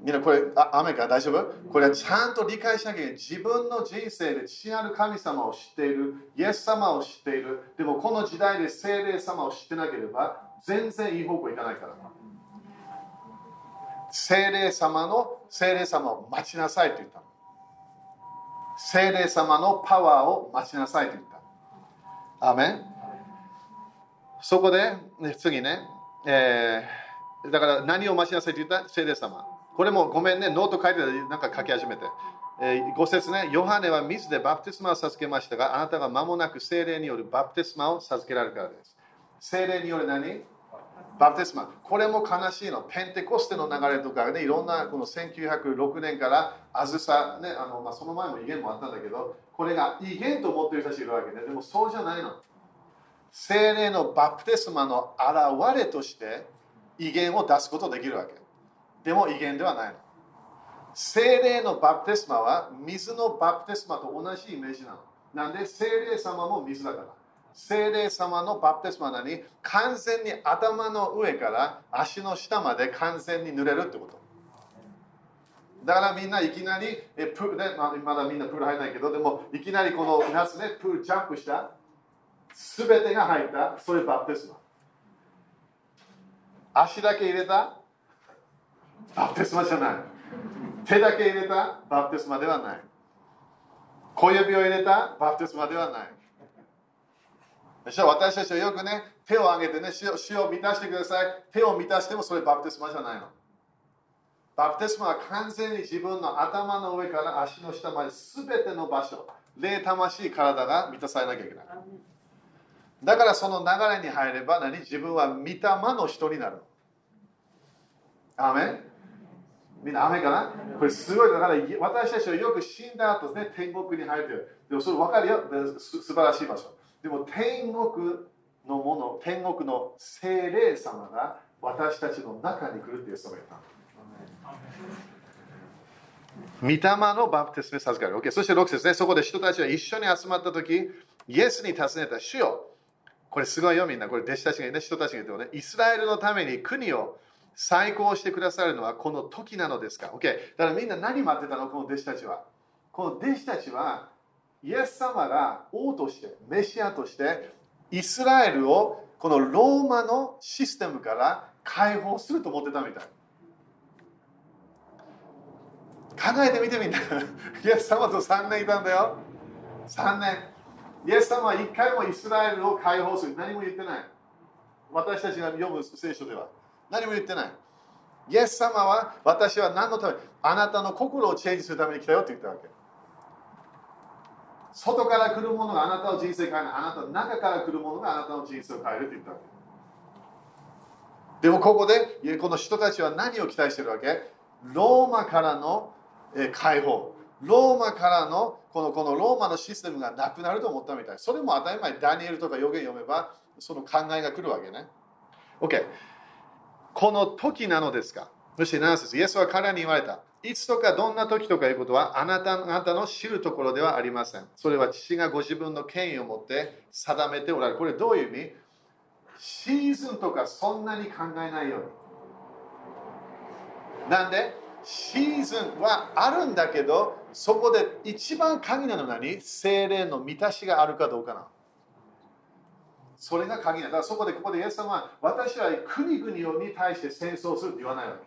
みんなこれ、あ雨か？大丈夫？これはちゃんと理解しなきゃいけない。自分の人生で父なる神様を知っている、イエス様を知っている。でもこの時代で精霊様を知ってなければ、全然いい方向行かないから。精霊様の精霊様を待ちなさいと言った。精霊様のパワーを待ちなさいと言った。アメン？そこで、ね、次ね、えー、だから何を待ちなさいと言った？聖霊様。これもごめんね、ノート書いてなんか書き始めて。えー、5節ね、ヨハネは水でバプテスマを授けましたが、あなたが間もなく聖霊によるバプテスマを授けられるからです。聖霊による何？バプテスマ。これも悲しいの。ペンテコステの流れとかね、いろんなこの1906年からあずさ、ね、あのまあ、その前も異言もあったんだけど、これが異言と思ってる人たちいるわけ、ね、でもそうじゃないの。精霊のバプテスマの現れとして威厳を出すことできるわけ。でも威厳ではないの。精霊のバプテスマは水のバプテスマと同じイメージなの。なんで精霊様も水だから。精霊様のバプテスマなに完全に頭の上から足の下まで完全に濡れるってこと。だからみんないきなりえプールで、ま、だみんなプール入らないけどでもいきなりこの夏ねプールジャンプしたすべてが入ったそれバプテスマ足だけ入れたバプテスマじゃない。手だけ入れたバプテスマではない。小指を入れたバプテスマではない。でしょ私たちはよくね手を挙げてね死を満たしてください。手を満たしてもそれバプテスマじゃないの。バプテスマは完全に自分の頭の上から足の下まで全ての場所霊魂体が満たされなきゃいけない。だからその流れに入れば何？自分は御霊の人になる。アメン。みんな雨かな？これすごいだから私たちはよく死んだ後ですね天国に入ってる。でもそれ分かるよ。す素晴らしい場所。でも天国のもの天国の精霊様が私たちの中に来るっていう人がいた。御霊のバプテスマ授かる。Okay、そして6節ね、そこで人たちは一緒に集まったとき、イエスに尋ねた主よ。これすごいよみんな。これ弟子たちがね、人たちが言ってね、イスラエルのために国を再興してくださるのはこの時なのですか ?OK。だからみんな何待ってたの？この弟子たちは。この弟子たちは、イエス様が王として、メシアとして、イスラエルをこのローマのシステムから解放すると思ってたみたい。考えてみてみんな。*laughs* イエス様と3年いたんだよ。3年。イエス様は1回もイスラエルを解放する。何も言ってない。私たちが読む聖書では。何も言ってない。イエス様は私は何のためあなたの心をチェンジするために来たよって言ったわけ。外から来るものがあなたの人生を変えない。あなたの中から来るものがあなたの人生を変えるって言ったわけ。でもここでこの人たちは何を期待してるわけ？ローマからの解放。ローマからのこのこのローマのシステムがなくなると思ったみたい。それも当たり前、ダニエルとか予言読めばその考えが来るわけね。OK。この時なのですか？そして7節イエスは彼らに言われた。いつとかどんな時とかいうことはあなたあなたの知るところではありません。それは父がご自分の権威を持って定めておられる。これどういう意味？シーズンとかそんなに考えないように。なんで？シーズンはあるんだけど、そこで一番鍵なのは何？精霊の満たしがあるかどうかな。それが鍵なだからそこでここでイエス様は私は国々に対して戦争するって言わないわけ。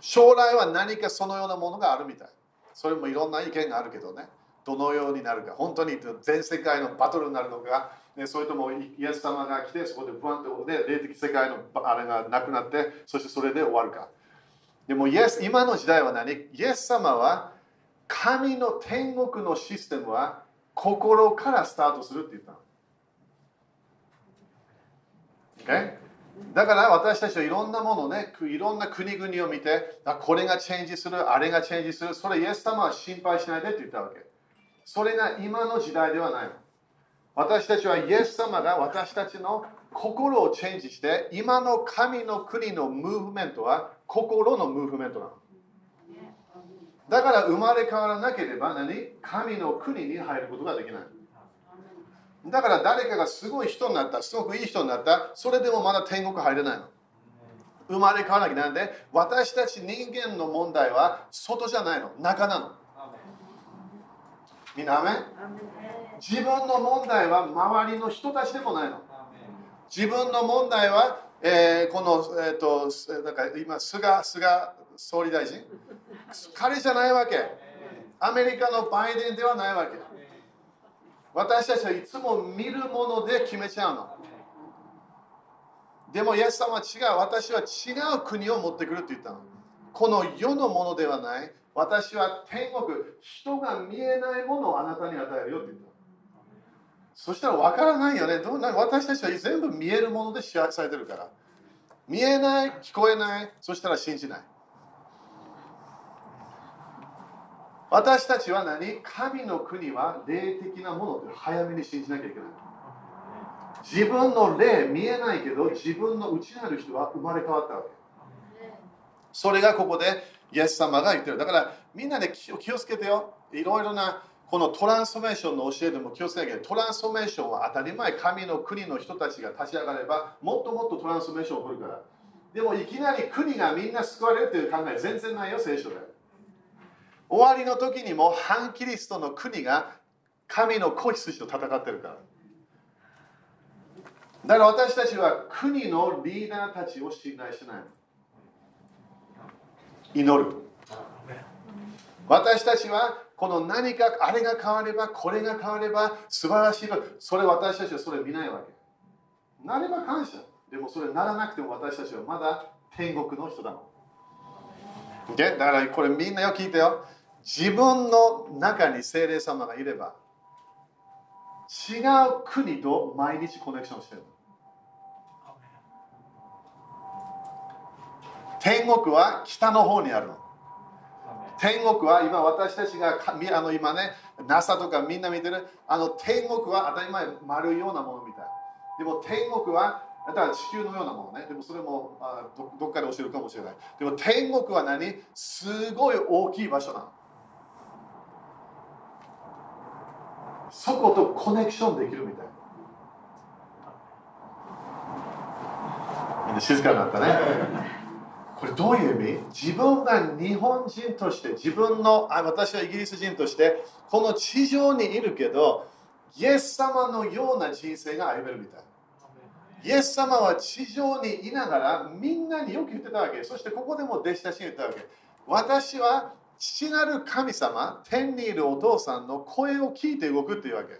将来は何かそのようなものがあるみたい。それもいろんな意見があるけどね。どのようになるか。本当に全世界のバトルになるのか。ね、それともイエス様が来てそこでブワンと、ね、霊的世界のあれがなくなってそしてそれで終わるか。でもイエス今の時代は何？イエス様は神の天国のシステムは心からスタートするって言ったの。Okay? だから私たちはいろんなものね、いろんな国々を見て、これがチェンジする、あれがチェンジする、それイエス様は心配しないでって言ったわけ。それが今の時代ではないの。私たちはイエス様が私たちの心をチェンジして、今の神の国のムーブメントは心のムーブメントなの。だから生まれ変わらなければ何？神の国に入ることができない。だから誰かがすごい人になった、すごくいい人になった、それでもまだ天国入れないの。生まれ変わらなきゃなんで、私たち人間の問題は外じゃないの、中なの。みんなめ自分の問題は周りの人たちでもないの。自分の問題は、えー、この、えーと、なんか今菅、菅総理大臣、彼じゃないわけ。アメリカのバイデンではないわけ。私たちはいつも見るもので決めちゃうの。でも、イエス様は違う。私は違う国を持ってくるって言ったの。この世のものではない。私は天国、人が見えないものをあなたに与えるよって言ったの。そしたら分からないよね。どうな私たちは全部見えるもので支配されてるから。見えない、聞こえない、そしたら信じない。私たちは何？神の国は霊的なものって早めに信じなきゃいけない。自分の霊見えないけど自分の内なる人は生まれ変わったわけ。それがここでイエス様が言ってる。だからみんなで気をつけてよ。いろいろなこのトランスフォーメーションの教えでも気をつけなきゃトランスフォーメーションは当たり前神の国の人たちが立ち上がればもっともっとトランスフォーメーション起こるから。でもいきなり国がみんな救われるという考え全然ないよ、聖書で。終わりの時にも反キリストの国が神の子羊と戦ってるから。だから私たちは国のリーダーたちを信頼しない。祈る。私たちはこの何かあれが変わればこれが変われば素晴らしいそれ私たちはそれ見ないわけなれば感謝でもそれならなくても私たちはまだ天国の人だもん、だからこれみんなよ聞いてよ自分の中に精霊様がいれば違う国と毎日コネクションしてる。天国は北の方にあるの。天国は今私たちがあの今ね NASA とかみんな見てるあの天国は当たり前丸いようなものみたい。でも天国はだから地球のようなものね。でもそれもあどどっかで教えるかもしれない。でも天国は何？すごい大きい場所なのそことコネクションできるみたいみんな静かになったね。これどういう意味？自分が日本人として自分のあ私はイギリス人としてこの地上にいるけどイエス様のような人生が歩めるみたいイエス様は地上にいながらみんなによく言ってたわけ。そしてここでも弟子たちに言ったわけ。私は父なる神様天にいるお父さんの声を聞いて動くっていうわけ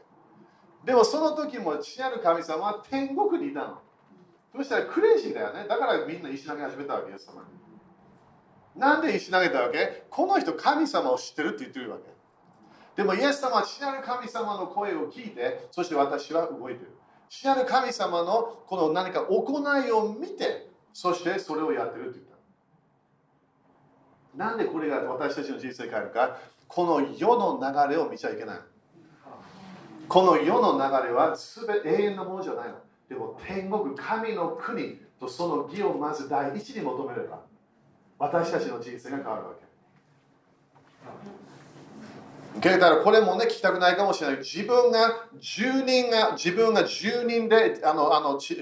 でもその時も父なる神様は天国にいたのそしたらクレイジーだよね。だからみんな石投げ始めたわけ、イエス様に。なんで石投げたわけ？この人神様を知ってるって言ってるわけ。でもイエス様は父なる神様の声を聞いて、そして私は動いてる。父なる神様のこの何か行いを見て、そしてそれをやってるって言った。なんでこれが私たちの人生変えるか？この世の流れを見ちゃいけない。この世の流れは全て永遠のものじゃないの。でも天国、神の国とその義をまず第一に求めれば、私たちの人生が変わるわけ。けだからこれもね聞きたくないかもしれない自分が10人が自分が10人であのあの地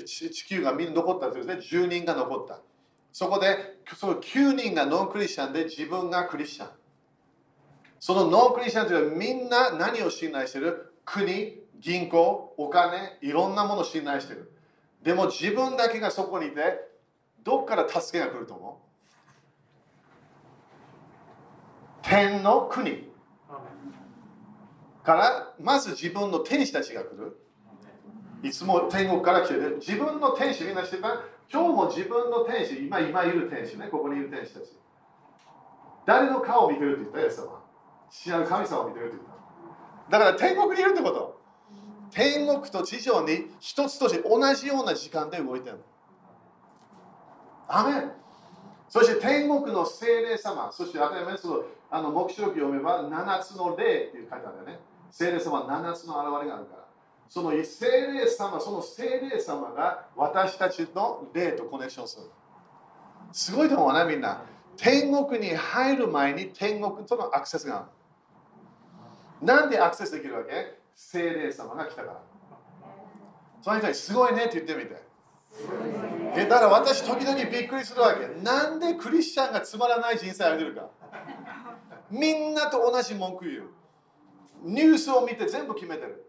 球がみんな残ったんですね10人が残ったそこでその9人がノンクリスチャンで自分がクリスチャンそのノンクリスチャンというのはみんな何を信頼してる？国銀行、お金、いろんなものを信頼してる。でも自分だけがそこにいて、どっから助けが来ると思う？天の国からまず自分の天使たちが来る。いつも天国から来てる。自分の天使みんなしてた今日も自分の天使、今今いる天使ね、ここにいる天使たち。誰の顔を見てるって言った？イエス様。知らぬ神様を見てるって言った。だから天国にいるってこと。天国と地上に一つとして同じような時間で動いてるアメそして天国の精霊様、そして当たり前ですあの目視録読めば7つの霊っていう書いてあるよね。精霊様は7つの現れがあるから。その精霊様、その精霊様が私たちの霊とコネクションする。すごいと思うね、みんな。天国に入る前に天国とのアクセスがある。なんでアクセスできるわけ？精霊様が来たから。その人にすごいねって言ってみて。えだから私時々びっくりするわけ。なんでクリスチャンがつまらない人生を歩んでるか。みんなと同じ文句言う。ニュースを見て全部決めてる。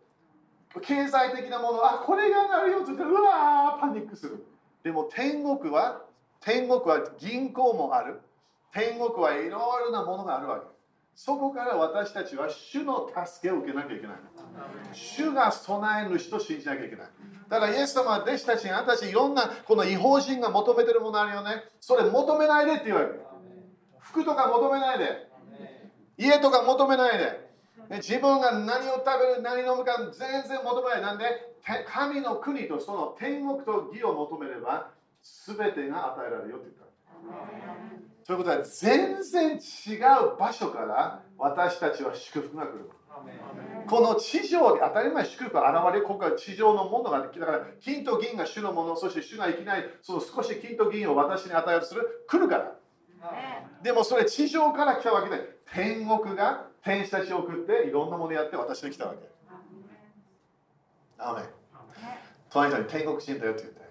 経済的なもの、あ、これがなるよって言って、うわー、パニックする。でも天国は、天国は銀行もある。天国はいろいろなものがあるわけ。そこから私たちは主の助けを受けなきゃいけない。主が備え主と信じなきゃいけない。だからイエス様は弟子たちにあなたたちいろんなこの違法人が求めてるものあるよね。それ求めないでって言われる。服とか求めないで。家とか求めないで。自分が何を食べる、何飲むか全然求めない。なんで神の国とその天国と義を求めれば全てが与えられるよって言った。ということは全然違う場所から私たちは祝福が来る。この地上に当たり前祝福が現れる、ここは地上のものが、だから金と銀が主のもの、そして主がいきなりその少し金と銀を私に与えるする、来るから。でもそれ地上から来たわけで、天国が天使たちを送っていろんなものやって私に来たわけ。アメ隣人に天国人だよって言って。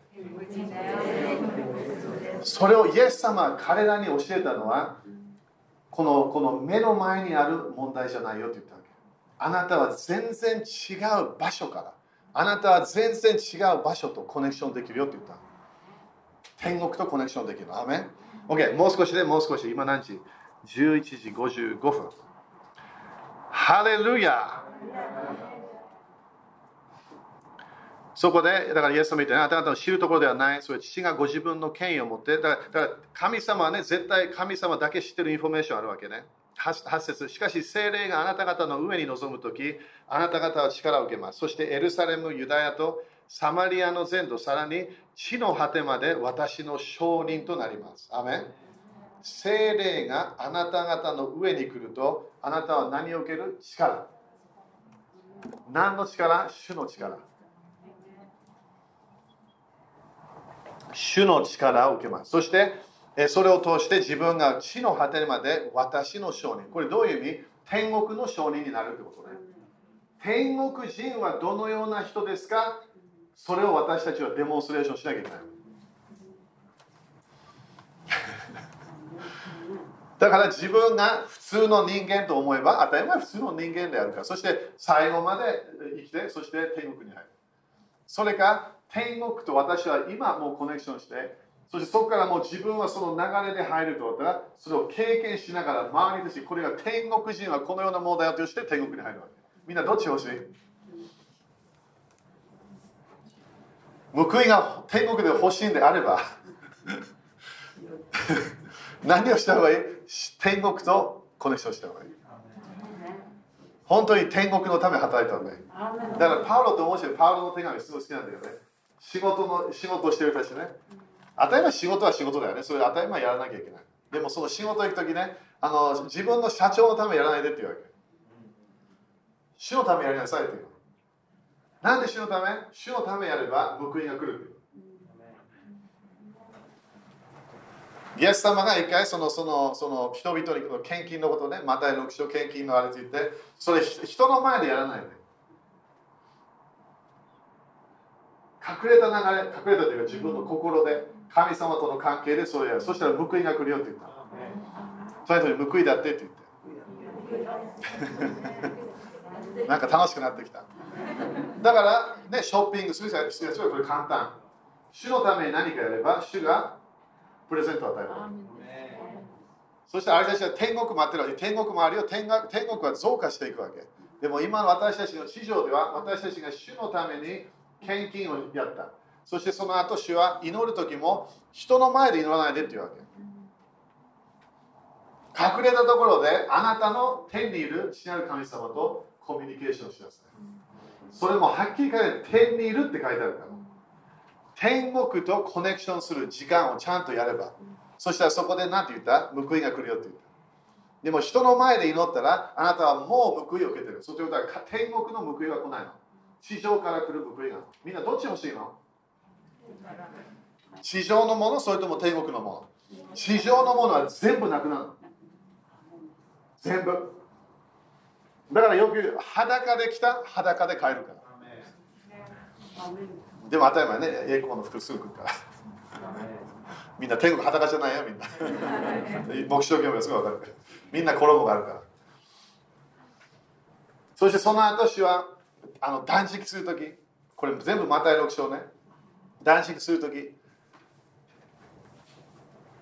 それをイエス様が彼らに教えたのはこのこの目の前にある問題じゃないよって言ったわけ。あなたは全然違う場所からあなたは全然違う場所とコネクションできるよって言った天国とコネクションできるアメン。OK もう少しでもう少し。今何時？11時55分。ハレルヤ。そこで、だからイエス様みたいな、あなたの知るところではない、それ父がご自分の権威を持って、だからだから神様はね、絶対神様だけ知ってるインフォメーションあるわけね。8節しかし聖霊があなた方の上に臨むとき、あなた方は力を受けます。そしてエルサレム、ユダヤとサマリアの全土、さらに地の果てまで私の証人となります。アメン精霊があなた方の上に来ると、あなたは何を受ける？力。何の力？主の力。主の力を受けます。そして、それを通して自分が地の果てまで私の証人。これどういう意味？天国の証人になるってことね。天国人はどのような人ですか？それを私たちはデモンストレーションしなきゃいけない。*laughs* だから自分が普通の人間と思えば当たり前普通の人間であるから。そして最後まで生きて、そして天国に入る。それか天国と私は今もうコネクションして、そしてそこからもう自分はその流れで入ると思ったら、それを経験しながら周りですし、これが天国人はこのようなものだよとして天国に入るわけ。みんなどっち欲しい？報いが天国で欲しいんであれば *laughs* 何をした方がいい？天国とコネクションした方がいい。本当に天国のため働いた方がいい。だからパウロと面白い、パウロの手紙すごい好きなんだよね。仕事の仕事をしてる人たちね。当たり前仕事は仕事だよね。それ当たり前やらなきゃいけない。でもその仕事行く時ねあの自分の社長のためやらないでって言うわけ。主のためやりなさいって言うなんで主のため？主のためやれば報いが来るイエス様が一回そのそのその人々に献金のことね、また6章献金のあれついて、それ人の前でやらないで。隠れた流れ、隠れたというか自分の心で、神様との関係でそうやる。そしたら報いが来るよって言った。それぞれ報いだってって言って。*laughs* なんか楽しくなってきた。だから、ね、ショッピングする人たちはこれ簡単。主のために何かやれば、主がプレゼントを与える。そしてあれたちは天国待ってるわけ。天国もあるよ天国。天国は増加していくわけ。でも今の私たちの地上では、私たちが主のために献金をやった。そしてその後、主は祈る時も人の前で祈らないでっていうわけ。隠れたところであなたの天にいる父なる神様とコミュニケーションしなさい。それもはっきり書いて天にいるって書いてあるから。天国とコネクションする時間をちゃんとやれば。そしたらそこで何て言った？報いが来るよって言った。でも人の前で祈ったらあなたはもう報いを受けてる。そういうことは天国の報いは来ないの。地上から来る報いが。みんなどっち欲しいの？地上のもの、それとも天国のもの？地上のものは全部なくなる。全部。だからよく裸で来た、裸で帰るから。でも当たり前ね、栄光の服すぐ来るから。*laughs* みんな天国裸じゃないよ、みんな。牧師と業務すぐ分かるから。みんな衣があるから。そしてその後、主はあの断食するとき、これ全部マタイ6章ね。断食するとき、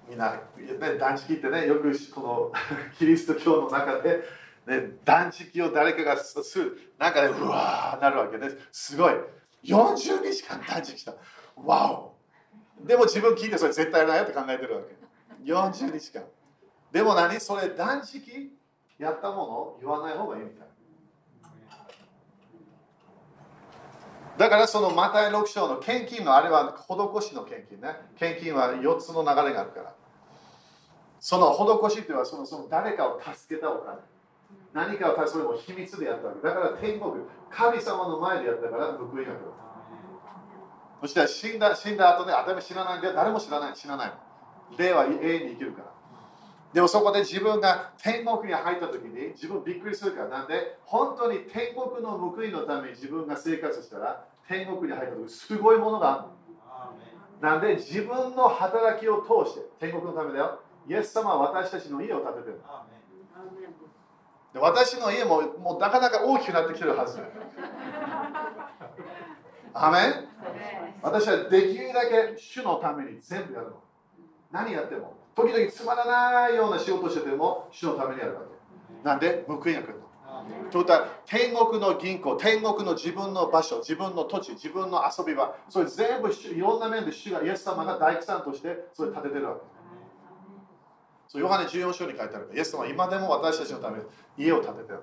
みんな、ね、断食ってね、よくこのキリスト教の中で、ね、断食を誰かがする、なんかね、うわーなるわけです。すごい。40日間断食した。わおでも自分聞いてそれ絶対ないよって考えてるわけ。40日間。でも何？それ断食？やったもの？言わない方がいいみたい。だからそのマタイ6章の献金のあれは施しの献金ね。献金は4つの流れがあるから。その施しっていうのはそのその誰かを助けたお金。何かをそれも秘密でやったわけ。だから天国、神様の前でやったから報いが来る。そして死んだ死んだ後ね、当たり前知らないんで誰も知らない、知らない。霊は永遠に生きるから。でもそこで自分が天国に入った時に自分びっくりするからなんで本当に天国の報いのために自分が生活したら天国に入った時すごいものがあるなんで自分の働きを通して天国のためだよイエス様は私たちの家を建ててるで私の家ももうなかなか大きくなってきてるはず。アメン？私はできるだけ主のために全部やるの。何やっても。時々つまらないような仕事してても主のためにやるわけ。なんで？報いが来るの。ということは天国の銀行天国の自分の場所自分の土地自分の遊び場それ全部いろんな面で主がイエス様が大工さんとしてそれ建ててるわけそうヨハネ14章に書いてあるイエス様は今でも私たちのために家を建ててる。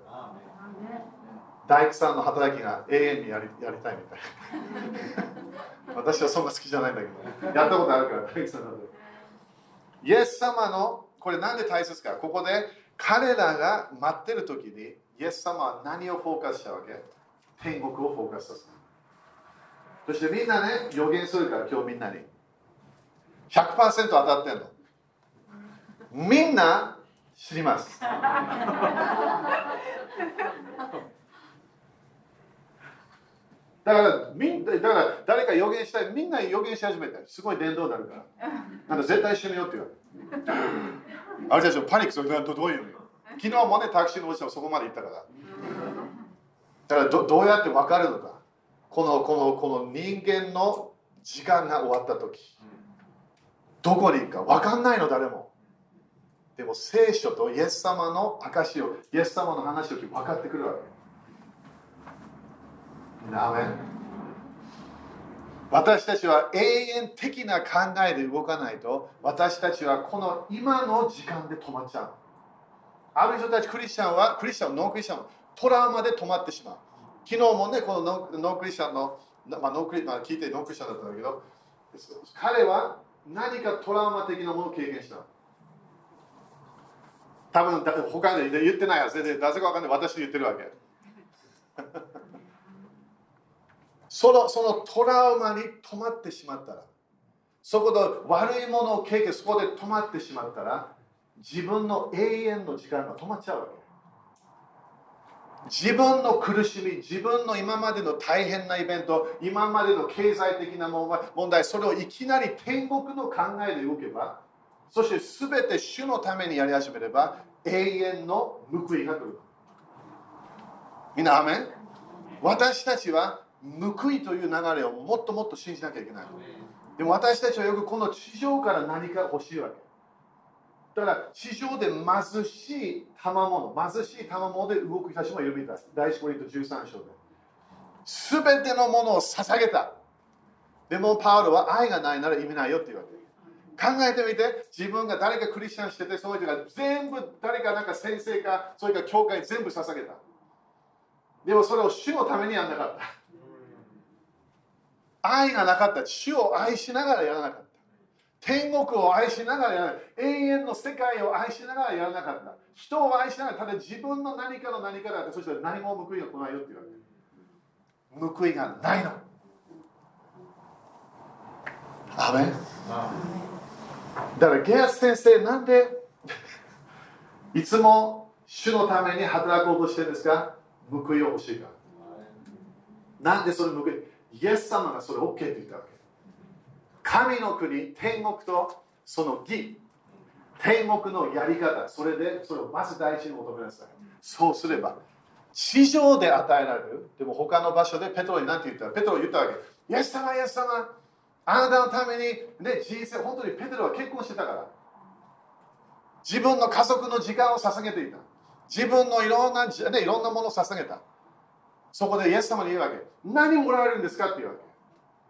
大工さんの働きが永遠にやり *laughs* やりたいみたい。な私はそんな好きじゃないんだけどやったことあるから大工さんなんで。イエス様のこれなんで大切かここで彼らが待ってる時にイエス様は何をフォーカスしたわけ？天国をフォーカスさせたそしてみんなね予言するから今日みんなに。100%当たってんの。みんな知ります。だからみんだから誰か予言したいみんな予言し始めてすごい伝道になるから。なんか絶対死ぬよって言われる。あれたちもパニックするどういうの昨日もねタクシーのおじさんそこまで行ったから。だからどどうやって分かるのか。このこのこの人間の時間が終わった時。どこに行くか。分かんないの誰も。でも聖書とイエス様の証をイエス様の話を聞き分かってくるわけ。アメ私たちは永遠的な考えで動かないと私たちはこの今の時間で止まっちゃう。ある人たちクリスチャンはクリスチャンノークリスチャントラウマで止まってしまう。昨日もねこのノーノークリスチャンの、まあ、ノークリまあ、聞いてノークリスチャンだったんだけど彼は何かトラウマ的なものを経験した。多分他で言ってないはずでなぜか分かんない。私に言ってるわけ。*laughs* そのそのトラウマに止まってしまったらそこで悪いものを経験そこで止まってしまったら自分の永遠の時間が止まっちゃうわけ。自分の苦しみ自分の今までの大変なイベント今までの経済的な問題それをいきなり天国の考えで動けばそして全て主のためにやり始めれば永遠の報いが来る。みんなアメン？私たちは報いという流れをもっともっと信じなきゃいけない。でも私たちはよくこの地上から何か欲しいわけ。だから地上で貧しい賜物貧しい賜物で動く人たちもいるみたい。第一コリント13章で。全てのものを捧げた。でもパウロは愛がないなら意味ないよって言うわけ。考えてみて。自分が誰かクリスチャンしててそういう人が全部誰かなんか先生かそれか教会全部捧げた。でもそれを主のためにやらなかった。愛がなかった。主を愛しながらやらなかった。天国を愛しながらやらない。永遠の世界を愛しながらやらなかった。人を愛しながらただ自分の何かの何かだってそしたら何も報いが来ないよって言われる報いがないの。アメン。だからゲアス先生なんで *laughs* いつも主のために働こうとしてるんですか？報いを欲しいから。なんでそれ報い？イエス様がそれ OK って言ったわけ。神の国天国とその義。天国のやり方。それでそれをまず第一に求めなさいそうすれば地上で与えられる。でも他の場所でペトロに何て言った？らペトロ言ったわけ。イエス様イエス様。あなたのために、ね、人生本当にペテロは結婚してたから。自分の家族の時間を捧げていた。自分のいろんな、ね、いろんなものを捧げた。そこでイエス様に言うわけ。何もらえるんですかって言うわけ。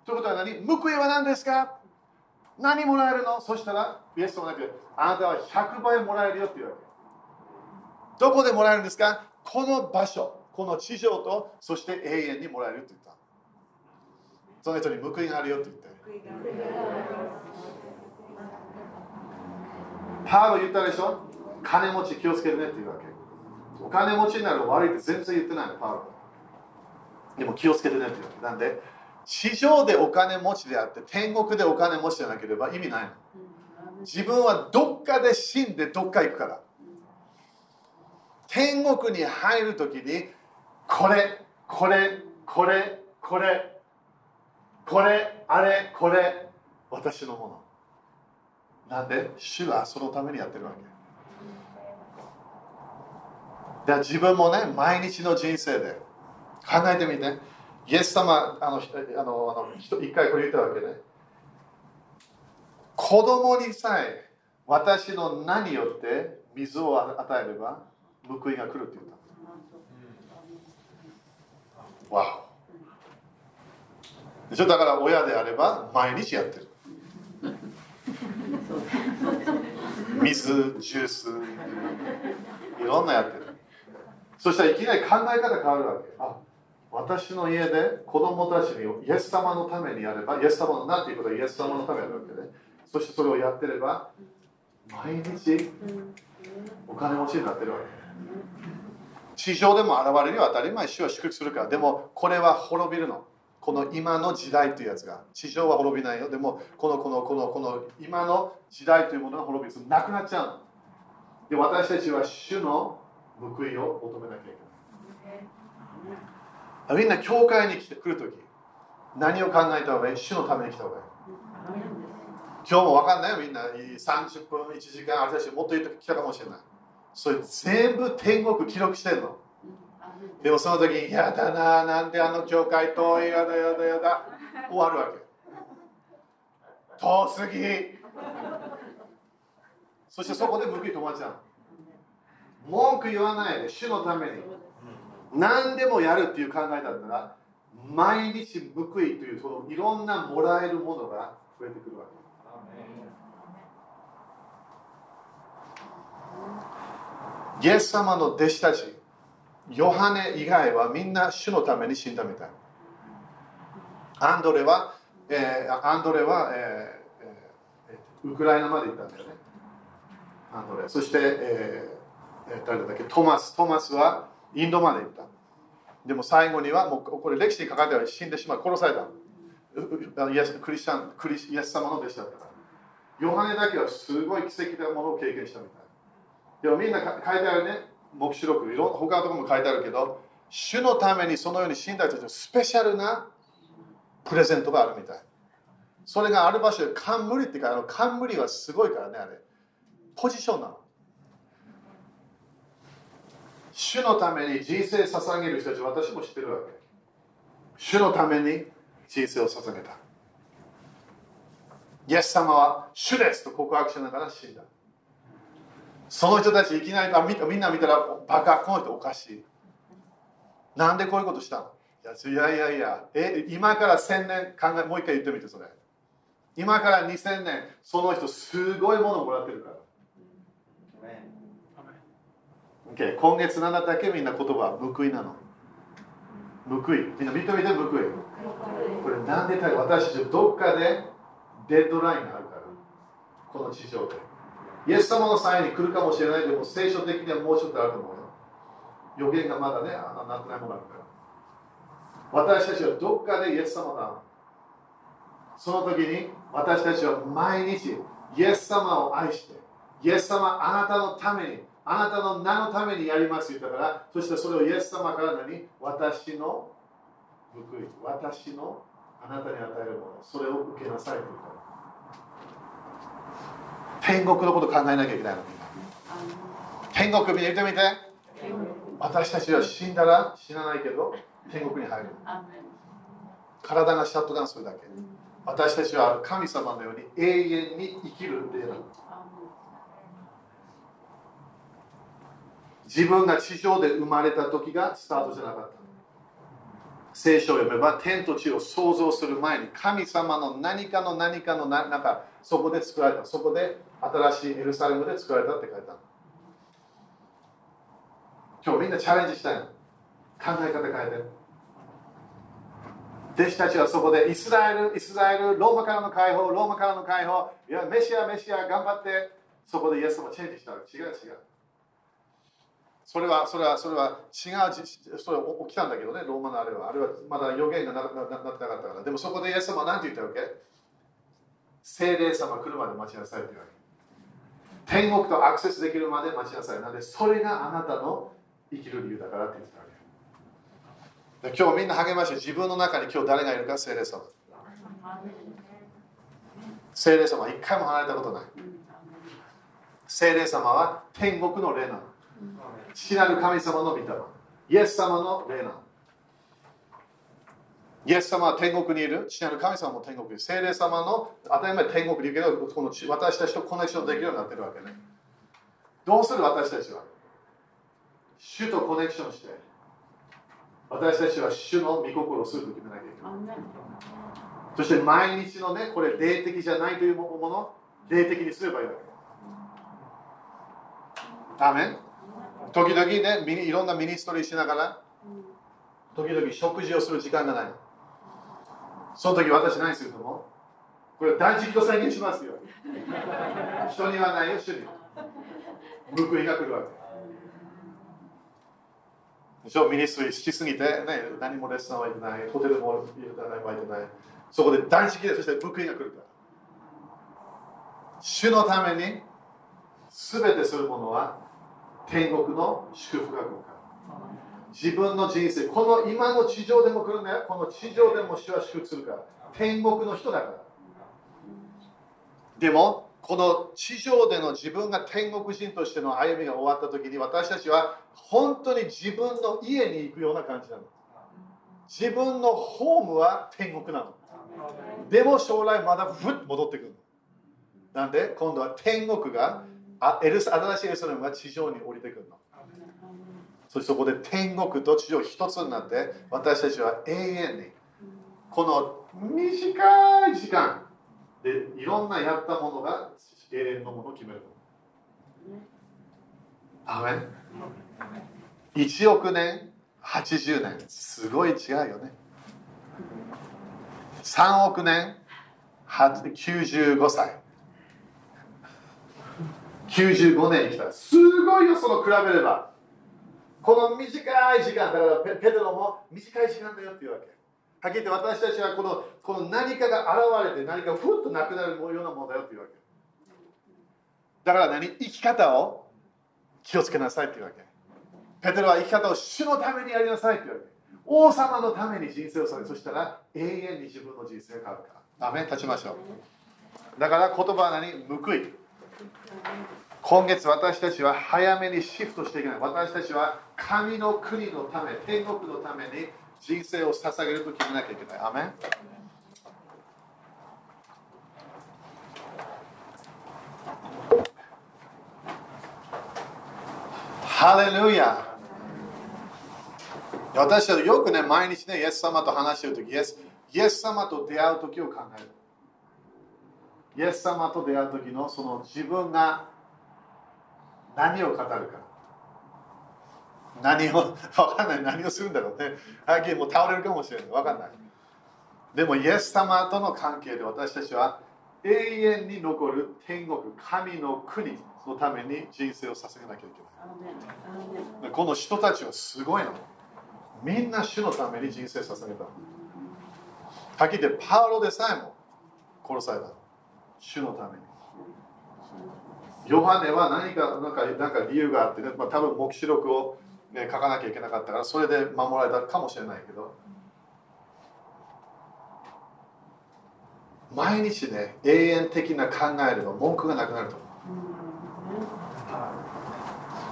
ということは何？報いは何ですか？何もらえるの？そしたらイエス様だけあなたは100倍もらえるよって言うわけ。どこでもらえるんですか？この場所この地上とそして永遠にもらえるって言った。その人に報いがあるよって言ってパーロ言ったでしょ？金持ち気をつけるねって言うわけ。お金持ちになる悪いって全然言ってないのパーロでも気をつけてねって言うわけ。なんで？地上でお金持ちであって天国でお金持ちじゃなければ意味ないの。自分はどっかで死んでどっか行くから。天国に入るときにこれこれこれこれこれあれこれ私のもの。なんで？主はそのためにやってるわけ。では自分もね毎日の人生で考えてみて。イエス様あのあのあの一回これ言ったわけね。子供にさえ私の名によって水を与えれば報いが来るって言った。わおだから親であれば毎日やってる。水ジュースいろんなやってる。そしたらいきなり考え方変わるわけ。あ私の家で子供たちにイエス様のためにやればイエス様の何ていうことはイエス様のためにやるわけね。そしてそれをやってれば毎日お金持ちになってるわけ。地上でも現れるよ。当たり前主は祝福するから。でもこれは滅びるの。この今の時代というやつが地上は滅びないよ。でもこのこのこのこの今の時代というものが滅びるなくなっちゃう。で私たちは主の報いを求めなきゃいけない。みんな教会に来て来るとき何を考えた方がいい？主のために来た方がいい。今日も分かんないよみんな。30分1時間私もっと言ってきたかもしれない。それ全部天国記録してるの。でもその時に「やだななんであの教会遠いやだやだやだ」終わるわけ。遠すぎ。そしてそこで向き止まっちゃう文句言わないで主のために。何でもやるっていう考えだったら毎日報いというそのいろんなもらえるものが増えてくるわけ。イエス様の弟子たちヨハネ以外はみんな主のために死んだみたいアンドレは、えー、アンドレは、えーえ、ウクライナまで行ったんだよね。アンドレそして、えー、誰だっけ？トマス。トマスはインドまで行った。でも最後にはもうこれ歴史に書かれては死んでしまう。殺された。イエスクリスチャンクリイエス様の弟子だったから。ヨハネだけはすごい奇跡なものを経験したみたいでもみんな書いてあるね。黙示録いろんな他のところも書いてあるけど主のためにそのように死んだ人たちのスペシャルなプレゼントがあるみたい。それがある場所で冠ってかあの冠はすごいからねあれ。ポジションなの。主のために人生捧げる人たち私も知ってるわけ。主のために人生を捧げた。イエス様は主ですと告白しながら死んだ。その人たちいきなりあみんな見たらバカこの人おかしい。なんでこういうことしたの？いやいやいやえ今から1000年考えもう一回言ってみてそれ。今から2000年その人すごいものをもらってるから、okay、今月7だけみんな言葉報いなの。報い。みんな認めて報い。これなんでか私たちどっかでデッドラインがあるから。この地上でイエス様の際に来るかもしれないけども聖書的にはもうちょっとあると思うよ。予言がまだねなってないものあるから。私たちはどっかでイエス様だその時に私たちは毎日イエス様を愛してイエス様あなたのためにあなたの名のためにやります言ったからそしてそれをイエス様から何？私の報い私のあなたに与えるもの。それを受けなさいと言った天国のこと考えなきゃいけないの天国見てみて。私たちは死んだら死なないけど天国に入る。体がシャットダウンするだけ。私たちは神様のように永遠に生きる霊なの。自分が地上で生まれた時がスタートじゃなかった聖書を読めば天と地を創造する前に神様の何かの何かのなんかそこで作られた。そこで新しいエルサレムで作られたって書いてある。今日みんなチャレンジしたいの。考え方変えて。弟子たちはそこでイスラエルイスラエルローマからの解放ローマからの解放。いやメシアメシア頑張って。そこでイエス様チェンジした違う違う。それはそれはそれは違うそれは起きたんだけどね。ローマのあれは。あれはまだ予言がなななってなかったから。でもそこでイエス様は何て言ったわけ？聖霊様来るまで待ちなさいって言わけ。天国とアクセスできるまで待ちなさい。なんで、それがあなたの生きる理由だからって言ってたわけ。今日みんな励まして、自分の中に今日誰がいるか、聖霊様。聖霊様は一回も離れたことない聖霊様は天国の霊なの父なる神様の御霊イエス様の霊なのイエス様は天国にいる。父なる神様も天国にいる。聖霊様の当たり前天国にいるけどこの私たちとコネクションできるようになってるわけね。どうする？私たちは。主とコネクションして。私たちは主の御心をすると決めなきゃいけない。そして毎日のねこれ霊的じゃないというもの霊的にすればいいわけ。アメン。時々ねいろんなミニストリーしながら。時々食事をする時間がないその時私何すると思う？これ断食と宣言しますよ人にじゃないよ主に報いが来るわけでしょ？ミニストリーしすぎて、ね、何もレッスンはいてない、ホテルも入れてない、湧いてない。そこで断食で、そして報いが来るから。主のために全てするものは天国の祝福が来るから。自分の人生、この今の地上でも来るね、この地上でも主は祝福するから。天国の人だから。でも、この地上での自分が天国人としての歩みが終わった時に私たちは本当に自分の家に行くような感じなの。自分のホームは天国なの。でも将来まだふっと戻ってくるの。なんで？今度は天国がエルス新しいエルサレムが地上に降りてくるのそしてそこで天国と地上一つになって私たちは永遠にこの短い時間でいろんなやったものが永遠のものを決めるアメン。1億年80年。すごい違うよね。3億年95歳。95年生きた。すごいよその比べれば。この短い時間だからペペテロも短い時間だよっていうわけ。はっきり言って私たちはこのこの何かが現れて何かふっとなくなるようなものだよっていうわけ。だから何？生き方を気をつけなさいっていうわけ。ペテロは生き方を主のためにやりなさいっていうわけ。王様のために人生をされそしたら永遠に自分の人生が変わるから。アメ立ちましょう。だから言葉は何？報い。今月私たちは早めにシフトしていけない私たちは神の国のため天国のために人生を捧げると決めなきゃいけない。アメンハレルヤ私はよくね、毎日ね、イエス様と話してるとき、イエスイエス様と出会うときを考える。イエス様と出会うときのその自分が何を語るか。何を、*laughs* わかんない。何をするんだろうね。最近もう倒れるかもしれない。わかんない。でも、イエス様との関係で私たちは永遠に残る天国、神の国のために人生を捧げなきゃいけない。この人たちはすごいの。みんな主のために人生を捧げた。はっきり言って、パウロでさえも殺された。主のために。ヨハネは何かなんかなんか理由があってね、まあ、多分黙示録をね、書かなきゃいけなかったからそれで守られたかもしれないけど。毎日ね永遠的な考えるの文句がなくなると思う。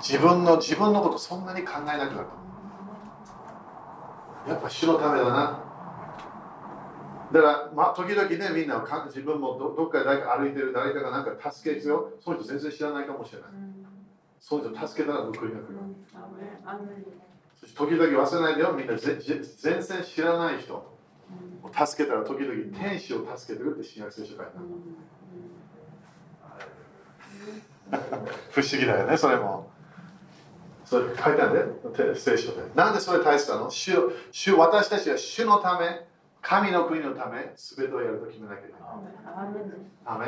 自分の自分のことそんなに考えなくなると思う。やっぱ主のためだな。だから、まあ、時々ねみんな自分もどどっかで誰か歩いてる誰かがなんか助け必要その人全然知らないかもしれない、そういう人助けたら報いが来る。そして時々忘れないでよ、みんな全然知らない人。を助けたら時々天使を助けてくるって新約聖書書いてある。*laughs* 不思議だよね、それも。それ書いてあるね、聖書で。なんでそれ大切なの？主主私たちは主のため、神の国のため、すべてをやると決めなきゃいけない。アメ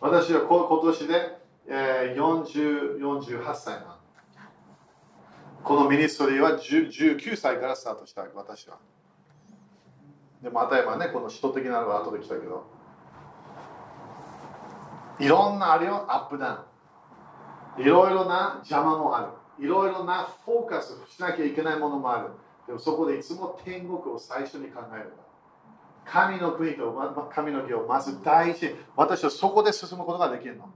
私は今年でえー、40 48歳なこのミニストリーは19歳からスタートした私は。でまた今ねこの使徒的なのが後で来たけど。いろんなあれよアップダウン。いろいろな邪魔もある。いろいろなフォーカスしなきゃいけないものもあるでもそこでいつも天国を最初に考える神の国と神の義をまず第一私はそこで進むことができるの。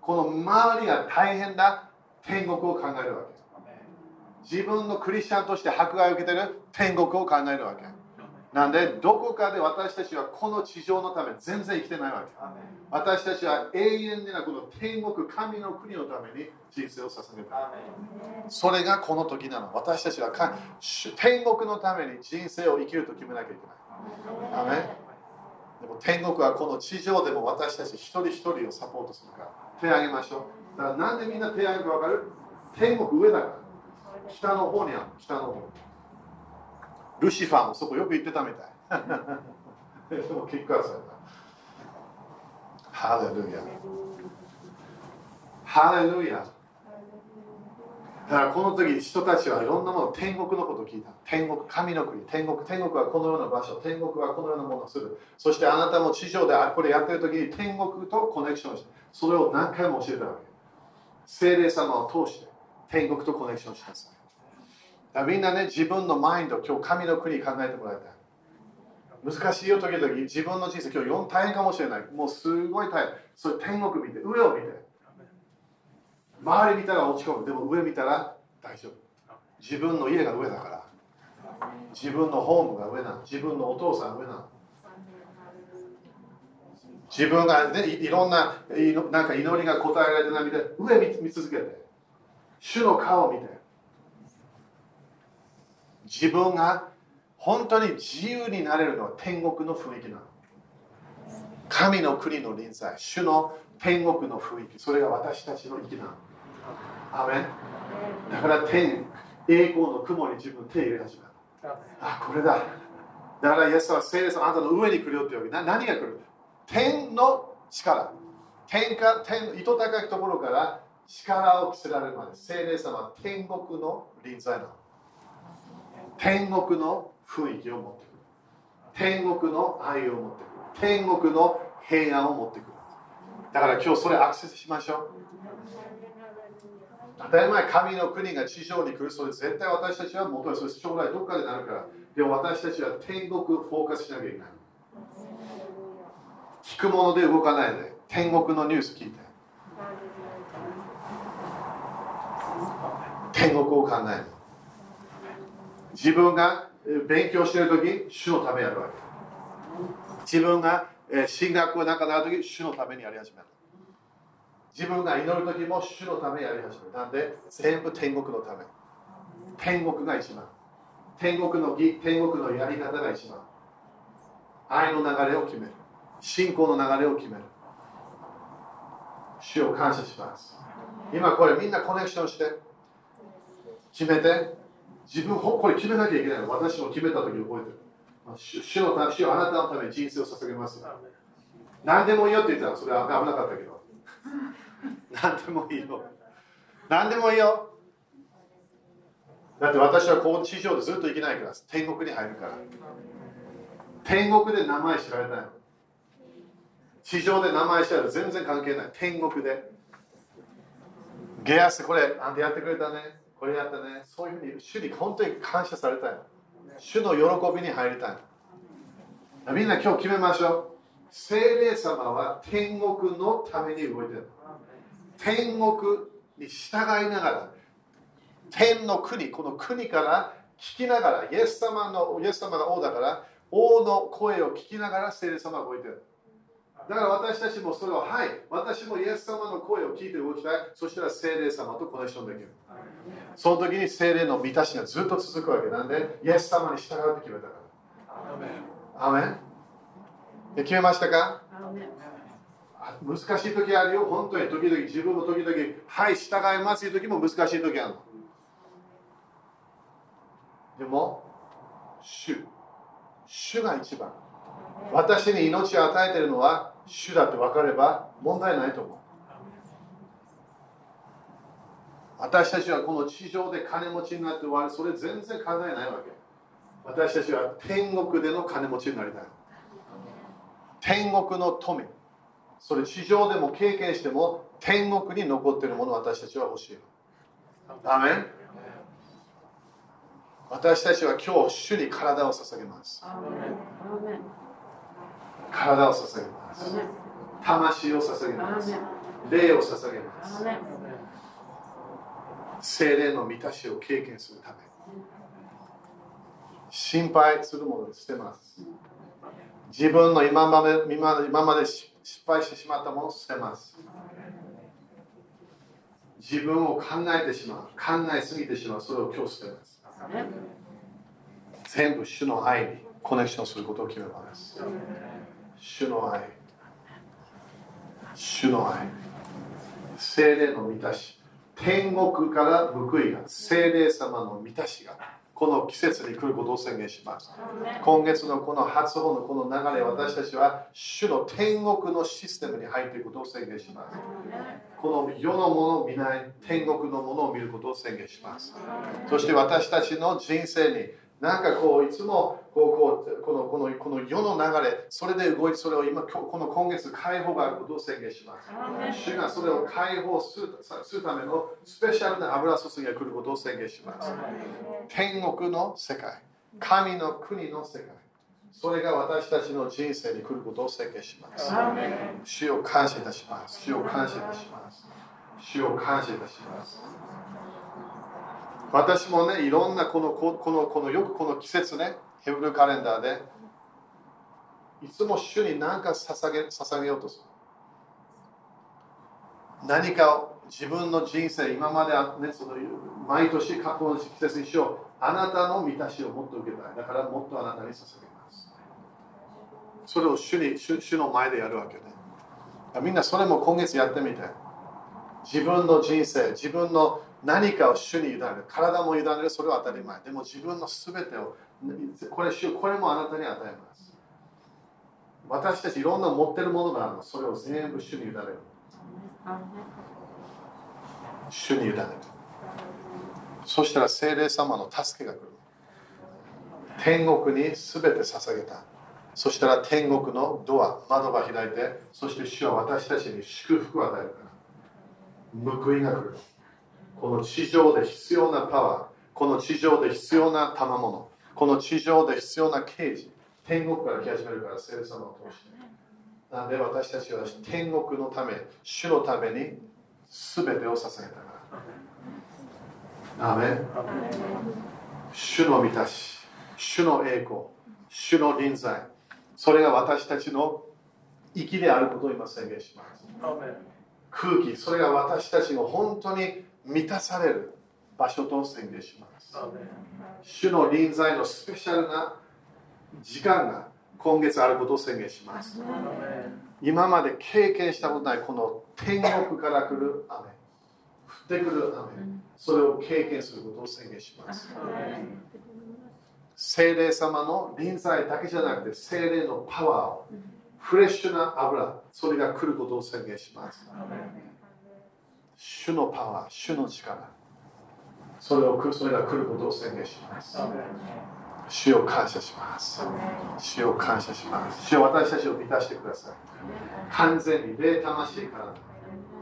この周りが大変な天国を考えるわけ。自分のクリスチャンとして迫害を受けてる天国を考えるわけ。なんでどこかで私たちはこの地上のため全然生きてないわけ。私たちは永遠でなこの天国神の国のために人生を捧げたそれがこの時なの。私たちは天国のために人生を生きると決めなきゃいけない。アメでも天国はこの地上でも私たち一人一人をサポートするから。手を挙げましょう。だからなんでみんな手を挙げるか分かる？天国上だから。北の方にある。北の方ルシファーもそこよく行ってたみたい。でもキックアウトされたハレルヤ。ハレルヤ。だからこの時人たちはいろんなもの天国のことを聞いた。天国神の国。天国天国はこのような場所。天国はこのようなものをする。そしてあなたも地上でこれやってる時に天国とコネクションしてそれを何回も教えたわけ。精霊様を通して天国とコネクションしなさい。みんなね、自分のマインド、今日神の国考えてもらいたい。難しいよ、時々。自分の人生、今日大変かもしれない。もうすごい大変。それ天国見て、上を見て。周り見たら落ち込む。でも上見たら大丈夫。自分の家が上だから。自分のホームが上なの。自分のお父さん上なの。自分が、ね、いろんななんか祈りが答えられてないみたい上見続けて。主の顔を見て。自分が本当に自由になれるのは天国の雰囲気なの。神の国の臨在、主の天国の雰囲気、それが私たちの生きなの。アメだから天、栄光の雲に自分手入れ始めた。あ、これだ。だからイエスは聖霊さんあなたの上に来るよって言うわけ。な何が来る？天の力。天か天糸高いところから力を着せられるまで聖霊様は天国の臨在なの。天国の雰囲気を持ってくる。天国の愛を持ってくる。天国の平安を持ってくる。だから今日それアクセスしましょう。当たり前神の国が地上に来るそれ絶対私たちは求めそれ将来どっかでなるから。でも私たちは天国フォーカスしなきゃいけない。聞くもので動かないで。天国のニュース聞いて。天国を考える自分が勉強している時主のためやるわけ。自分が進学の中になる時主のためにやり始める。自分が祈る時も主のためやり始める。なんで全部天国のため。天国が一番。天国の義天国のやり方が一番。愛の流れを決める。信仰の流れを決める。主を感謝します。今これみんなコネクションして。決めて。自分これ決めなきゃいけないの。私も決めた時覚えてる。主の主をあなたのために人生を捧げます何でもいいよって言ったらそれは危なかったけど。何でもいいよ何でもいいよ。だって私はこう地上でずっと生きないから天国に入るから。天国で名前知られたい地上で名前知られた全然関係ない。天国で。ゲアスこれあんたやってくれたね？これやったね。そういうふうに主に本当に感謝されたい主の喜びに入りたいみんな今日決めましょう。聖霊様は天国のために動いてる。天国に従いながら。天の国この国から聞きながらイエス様のイエス様が王だから王の声を聞きながら聖霊様が動いてる。だから私たちもそれをはい私もイエス様の声を聞いて動きたい。そしたら聖霊様とコネクションできる。その時に精霊の満たしがずっと続くわけなんで、イエス様に従うって決めたから。アメン。で決めましたか？難しい時あるよ、本当に時々、自分も時々、はい、従いますという時も難しい時あるの。でも、主、主が一番。私に命を与えているのは主だって分かれば問題ないと思う。私たちはこの地上で金持ちになって終わるそれ全然考えないわけ。私たちは天国での金持ちになりたい。天国の富。それ地上でも経験しても天国に残っているものを私たちは欲しいアメン。私たちは今日主に体を捧げます。体を捧げます。魂を捧げます。霊を捧げます。精霊の満たしを経験するため。心配するものを捨てます。自分の今まで今まで今まで失敗してしまったものを捨てます。自分を考えてしまう考えすぎてしまうそれを今日捨てます。全部主の愛にコネクションすることを決めます主の愛。主の愛。精霊の満たし天国から報いが精霊様の満たしがこの季節に来ることを宣言します。今月のこの発音のこの流れ私たちは主の天国のシステムに入っていることを宣言します。この世のものを見ない天国のものを見ることを宣言します。そして私たちの人生になんかこういつもこうこうこのこのこの世の流れそれで動いてそれを今この今月解放があることを宣言します。主がそれを解放するためのスペシャルな油注ぎが来ることを宣言します。天国の世界神の国の世界それが私たちの人生に来ることを宣言します。主を感謝いたします。主を感謝いたします。主を感謝いたします私もね、いろんなこの、この、このよくこの季節ね、ヘブルカレンダーで、いつも主に何か捧げ捧げようとする。何かを自分の人生、今まで、ね、その毎年過去の季節にしよう。あなたの満たしをもっと受けたい。だからもっとあなたに捧げます。それを主に主主の前でやるわけね。みんなそれも今月やってみて。自分の人生、自分の何かを主に委ねる体も委ねるそれは当たり前。でも自分の全てをこれ主これもあなたに与えます。私たちいろんな持ってるものがあるの。それを全部主に委ねる。主に委ねる。そしたら精霊様の助けが来る。天国に全て捧げた。そしたら天国のドア窓が開いてそして主は私たちに祝福を与えるから。報いが来る。この地上で必要なパワー、この地上で必要な賜物、この地上で必要な刑事、天国から来始めるから、聖霊様を通して。なので私たちは天国のため、主のために全てを捧げたから。アメ主の満たし、主の栄光、主の臨在、それが私たちの息であることを今宣言します。空気、それが私たちの本当に満たされる場所と宣言します。主の臨在のスペシャルな時間が今月あることを宣言します。今まで経験したことないこの天国から来る雨、降ってくる雨、それを経験することを宣言します。精霊様の臨在だけじゃなくて精霊のパワーをフレッシュな油それが来ることを宣言します主のパワー、主の力、それをそれが来ることを宣言します。主を感謝します。主を感謝します。主を私たちを満たしてください。完全に霊魂から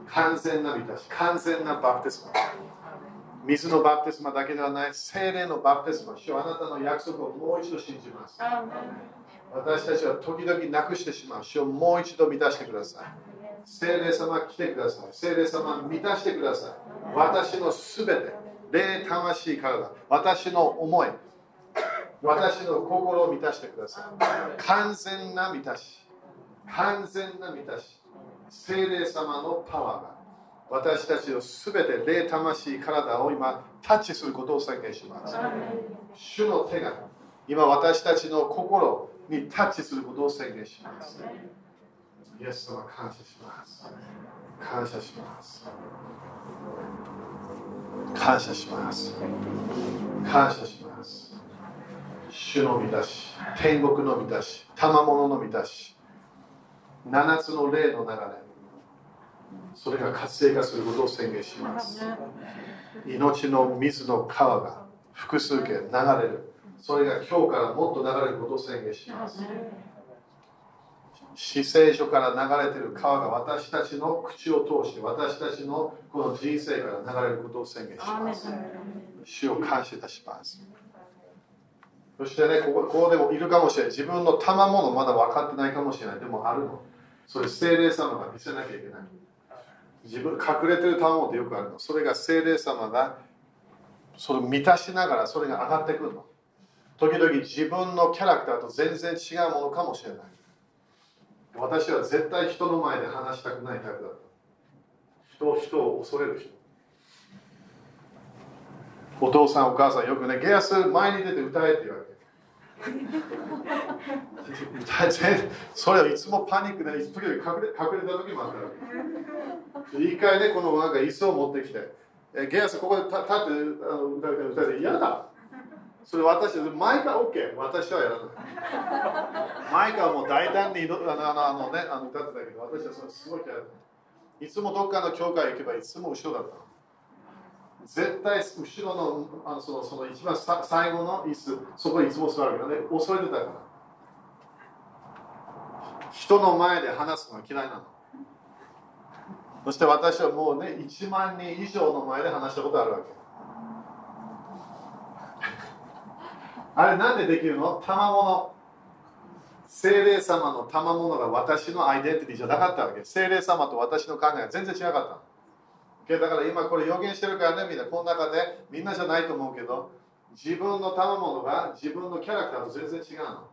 完全な満たし、完全なバプテスマ。水のバプテスマだけではない、精霊のバプテスマ。主はあなたの約束をもう一度信じます。私たちは時々なくしてしまう。主をもう一度満たしてください。聖霊様来てください。聖霊様満たしてください。私のすべて、霊魂からだ。私の思い、私の心を満たしてください。完全な満たし、完全な満たし、聖霊様のパワーが私たちのすべて霊魂体を今タッチすることを宣言します。主の手が今私たちの心にタッチすることを宣言します。イエス様感謝します。感謝します。感謝します。感謝します。主の満たし、天国の満たし、賜物の満たし、7つの霊の流れ、それが活性化することを宣言します。命の水の川が複数件流れる。それが今日からもっと流れることを宣言します。死聖書から流れている川が私たちの口を通して私たちのこの人生から流れることを宣言します。主を感謝いたします。そしてねここ、ここでもいるかもしれない。自分の賜物まだ分かってないかもしれない。でもあるの。それ、精霊様が見せなきゃいけない。自分、隠れてる賜物ってよくあるの。それが精霊様が、それを満たしながらそれが上がってくるの。時々自分のキャラクターと全然違うものかもしれない。私は絶対人の前で話したくないタイプだった。人を人を恐れる人。お父さんお母さんよくね、ゲアス前に出て歌えって言われて。歌えそれはいつもパニックで、いつ時々隠れ隠れた時もあったわけ。一回ね、このなんか椅子を持ってきて、えゲアスここで立ってあの歌う歌で嫌だ。それ私、マイカ OK、私はやらない。マイカはもう大胆にあのあの、ね、あの歌ってたけど、私はそれすごくやらない。いつもどっかの教会行けばいつも後ろだったの。絶対後ろのあのそのその一番最後の椅子、そこにいつも座るけどね、恐れてたから。人の前で話すのは嫌いなの。そして私はもうね、1万人以上の前で話したことあるわけ。あれなんでできるの？賜物。精霊様の賜物が私のアイデンティティじゃなかったわけ。精霊様と私の考えが全然違かった。だから今これ予言してるからね、みんなこの中でみんなじゃないと思うけど、自分の賜物が自分のキャラクターと全然違うの。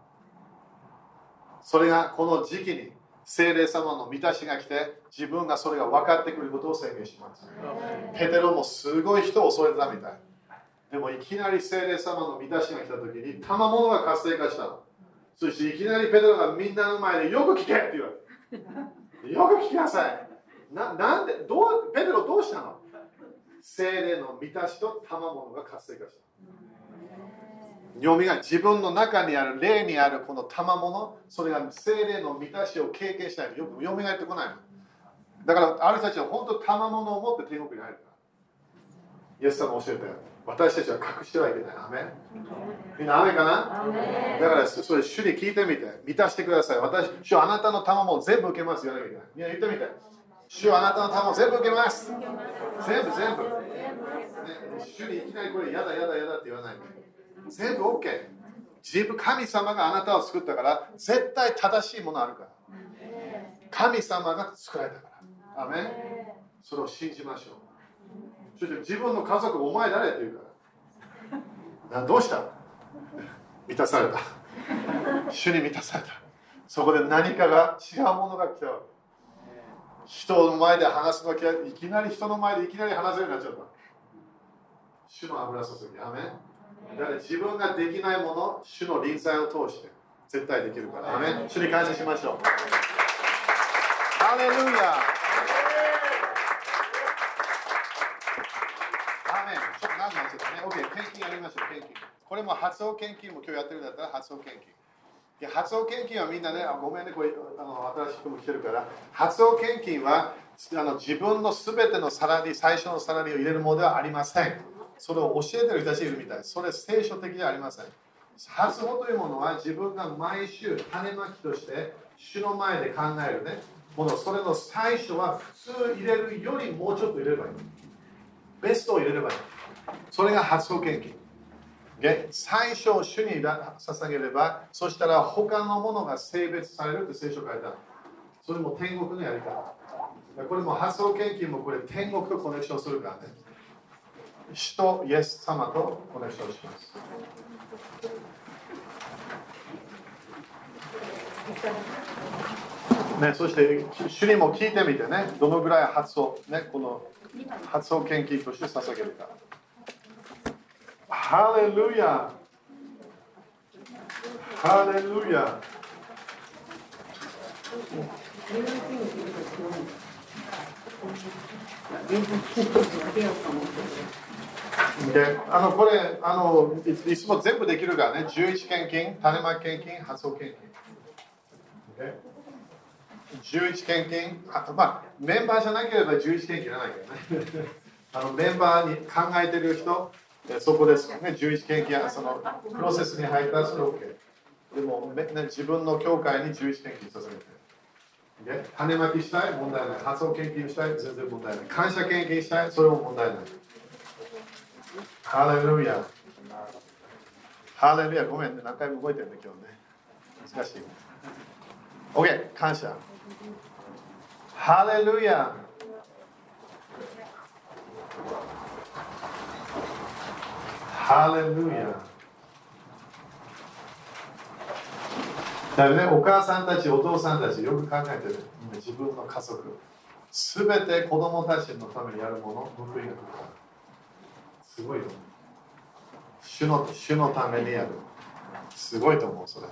それがこの時期に精霊様の満たしが来て、自分がそれが分かってくることを宣言します。ペテロもすごい人を恐れたみたい。でもいきなり精霊様の満たしが来た時に、賜物が活性化したの。そしていきなりペテロがみんなの前でよく聞けって言われよく聞きなさい。ななんでどうペテロどうしたの？精霊の満たしと賜物が活性化した。読みが自分の中にある霊にあるこの賜物それが精霊の満たしを経験しないとよく読みがえってこないの。だからある人たちは本当賜物を持って天国に入るから。イエス様教えたよ。私たちは隠してはいけない。アメみんな雨かな？だからそれ主に聞いてみて。満たしてください。私、主あなたの賜物を全部受けます。言わなきゃいけない。みんな言ってみて。主はあなたの賜物全部受けます。全部全部。ね、主にいきなりこれやだやだやだって言わない。全部 OK。自分、神様があなたを作ったから、絶対正しいものあるから。神様が作られたから。アメそれを信じましょう。そして自分の家族、お前誰って言うから。どうした満たされた。主に満たされた。そこで何かが違うものが来たわけ。人の前で話すのきいきなり人の前でいきなり話せるようになっちゃった。主の油注ぎ。アメだから自分ができないもの、主の臨在を通して絶対できるから。アメ主に感謝しましょう。ハレルヤアメンちょっと何なんですかね。OK、献金やりましょう、献金。これも発音献金も今日やってるんだったら発音献金。発音献金はみんなね、あごめんね、これあの新しい人も来てるから、発音献金はあの自分のすべてのサラリー、最初のサラリーを入れるものではありません。それを教えてる人たちいるみたい。それ聖書的ではありません。発音というものは自分が毎週種まきとして主の前で考えるね。ものそれの最初は普通入れるよりもうちょっと入れればいい。ベストを入れればいい。それが発音献最初主に捧げればそしたら他のものが性別されるって聖書書いたそれも天国のやり方。これも発想献金もこれ天国とコネクションするからね。主とイエス様とコネクションします。ね、そして主にも聞いてみてね。どのぐらい発想ねこの発想献金として捧げるか。ハレルヤハレルヤであのこれあのいいつも全部できるからね。11献金種まき献金発送献金、11献金あまあメンバーじゃなければ11献金いらないけどね。*laughs* あのメンバーに考えてる人そこですね、11献金、そのプロセスに入ったらそれ OK。でも、ね、自分の教会に11献金捧げて。種まきしたい問題ない。発音献金したい全然問題ない。感謝献金したいそれも問題ない。ハレルヤ。ハレルヤ、ごめんね、何回も動いてるね、今日ね。難しい。OK、感謝。ハレルヤ。ハレルヤ。だよね、お母さんたち、お父さんたち、よく考えてる。みんな自分の家族。すべて子供たちのためにやるもの、報いが来るから。すごいと思う。主の主のためにやる。すごいと思う、それ。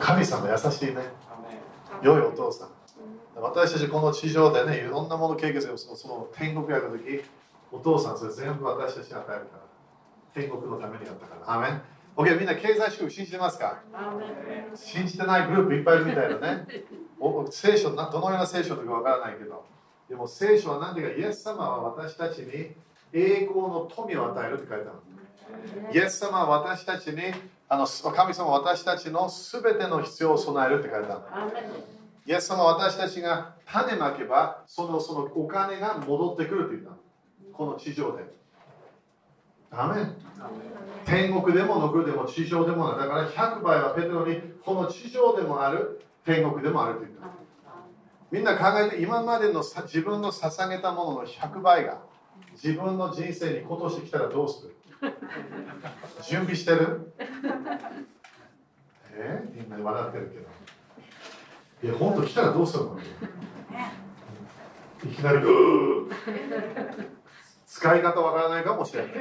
神様優しいね。良いお父さん。私たちこの地上でね、いろんなもの経験するそのその天国やるとき、お父さんそれ全部私たちに与えるから。天国のためにやったから。アメン OK、みんな経済祝福信じてますか？信じてないグループいっぱいいるみたいだね。お聖書な、どのような聖書とかわからないけど。でも聖書は何でか、イエス様は私たちに栄光の富を与えるって書いてある。イエス様は私たちに、あの神様は私たちのすべての必要を備えるって書いてある。イエス様は私たちが種まけば、そのそのお金が戻ってくるって言った。この地上で。アメン。天国でも残るでも地上でもない。だから100倍はペテロにこの地上でもある、天国でもあると言った。みんな考えて今までのさ自分の捧げたものの100倍が自分の人生に今年来たらどうする？*laughs* 準備してる？え？みんな笑ってるけど。いや、本当来たらどうするの？いきなり、うー使い方わからないかもしれない。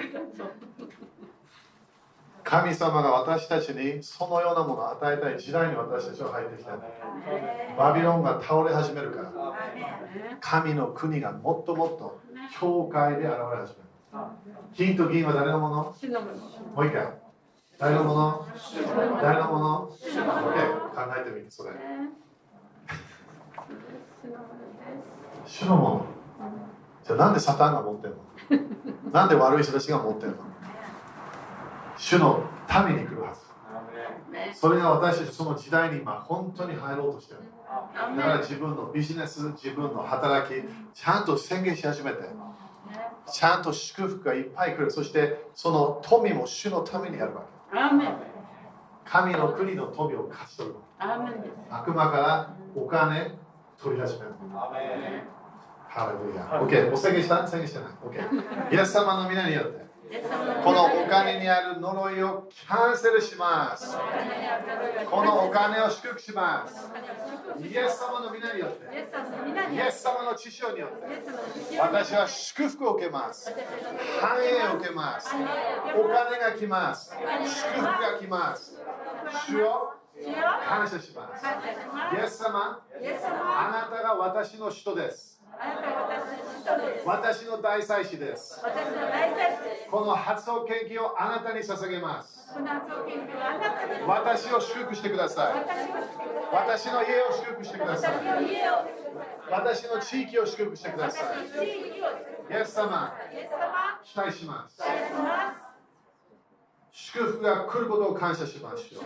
神様が私たちにそのようなものを与えたい時代に私たちは入ってきた。バビロンが倒れ始めるから、神の国がもっともっと教会で現れ始める。金と銀は誰のもの？もう一回。誰のもの？誰のもの ?OK。考えてみて、それ。主のもの。じゃあなんでサタンが持ってるの？*laughs* なんで悪い人たちが持ってるの？主の民に来るはず。それが私たちその時代に今本当に入ろうとしてる。だから自分のビジネス、自分の働き、ちゃんと宣言し始めて、ちゃんと祝福がいっぱい来る。そしてその富も主のためにやるわけ。神の国の富を勝ち取る。悪魔からお金取り始める。ハレルヤ。OK。お宣言した？宣言してない？OK。イエス様の皆によって。このお金にある呪いをキャンセルします。このお金を祝福します。イエス様の皆によって。イエス様の知性によって。私は祝福を受けます。繁栄を受けます。お金が来ます。祝福が来ます。主を感謝します。イエス様、あなたが私の人です。私の大祭司です。この発想研究をあなたに捧げます。私を祝福してください。私の家を祝福してください。私の地域を祝福してください。イエス様、期待します。祝福が来ることを感謝しましょう。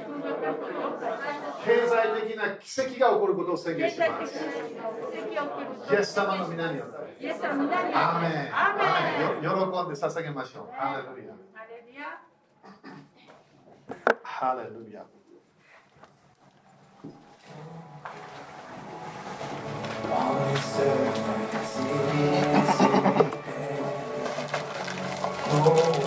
経済的な奇跡が起こることを宣言します。イエス様の皆によって。アーメン。アーメン。喜んで捧げましょう。ハレルヤ。ハレルヤ。It's in Oh, will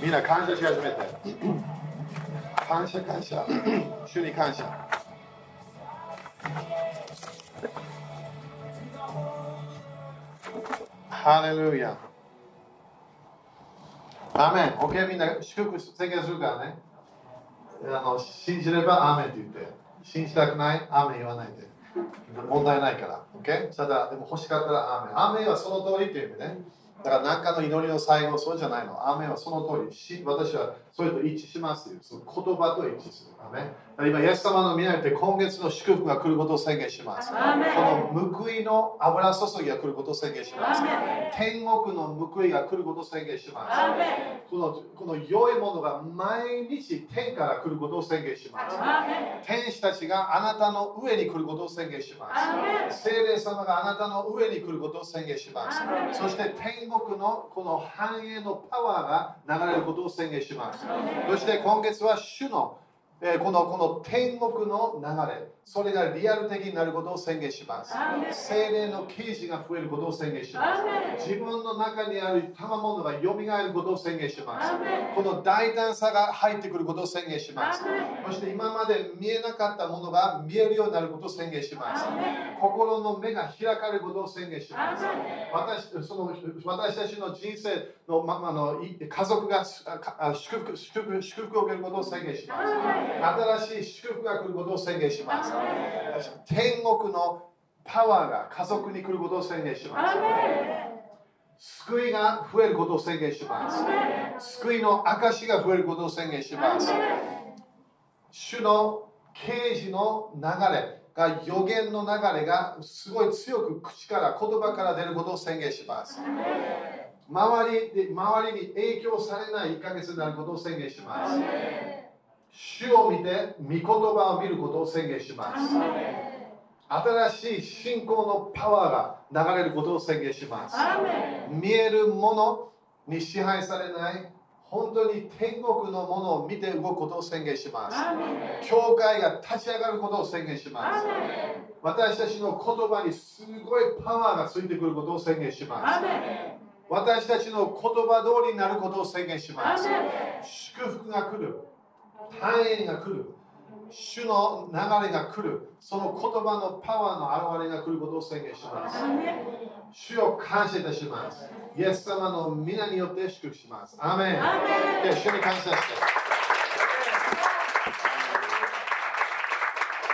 みんな感謝し始めて。感謝感謝。主に感謝。ハレルヤ。アメン。OK、みんな祝福宣言するからね。あの信じればアメンって言って。信じたくない？アメン言わないで。問題ないから。OK? ただ、でも欲しかったらアメン。アメンはその通りっていう意味ね。だから何かの祈りの最後、そうじゃないの。アーメンはその通り。し私はそれと一致しますよ。その言葉と一致する。アーメ今、イエス様の皆によって今月の祝福が来ることを宣言します。この報いの油注ぎが来ることを宣言します天国の報いが来ることを宣言します。このこの良いものが毎日天から来ることを宣言します。天使たちがあなたの上に来ることを宣言します。聖霊様があなたの上に来ることを宣言しますそして天国のこの繁栄のパワーが流れることを宣言します。そして今月は主のえーこのこの天国の流れ、それがリアル的になることを宣言します。精霊の啓示が増えることを宣言します。自分の中にある賜物が蘇ることを宣言します。この大胆さが入ってくることを宣言します。そして今まで見えなかったものが見えるようになることを宣言します。心の目が開かれることを宣言します。私その私たちの人生の,、ま、あのい家族が祝福祝福を受けることを宣言します。新しい祝福が来ることを宣言します天国のパワーが家族に来ることを宣言します。救いが増えることを宣言します。救いの証が増えることを宣言します。主の啓示の流れが予言の流れがすごい強く口から言葉から出ることを宣言します。周りで周りに影響されない1ヶ月になることを宣言します主を見て御言葉を見ることを宣言します。新しい信仰のパワーが流れることを宣言します。見えるものに支配されない本当に天国のものを見て動くことを宣言します。教会が立ち上がることを宣言します。私たちの言葉にすごいパワーがついてくることを宣言します。私たちの言葉通りになることを宣言します。祝福が来る繁栄が来る。主の流れが来る。その言葉のパワーの現れが来ることを宣言します。主を感謝いたします。イエス様の皆によって祝福します。アーメン。アーメン。で主に感謝して。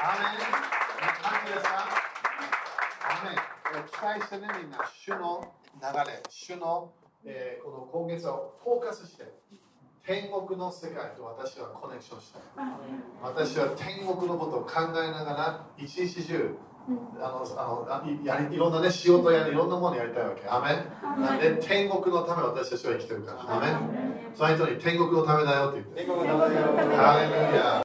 アーメン。感謝ですかアーメン。期待してねみんな。主の流れ。主の、えーこの今月をフォーカスして天国の世界と私はコネクションした。い私は天国のことを考えながら一日中あのあのあいやりいろんなね仕事やいろんなものやりたいわけ。アメン。なんで天国のため私たちは生きてるから。アメン。その人に天国のためだよって言って。天国の名前をハレルヤ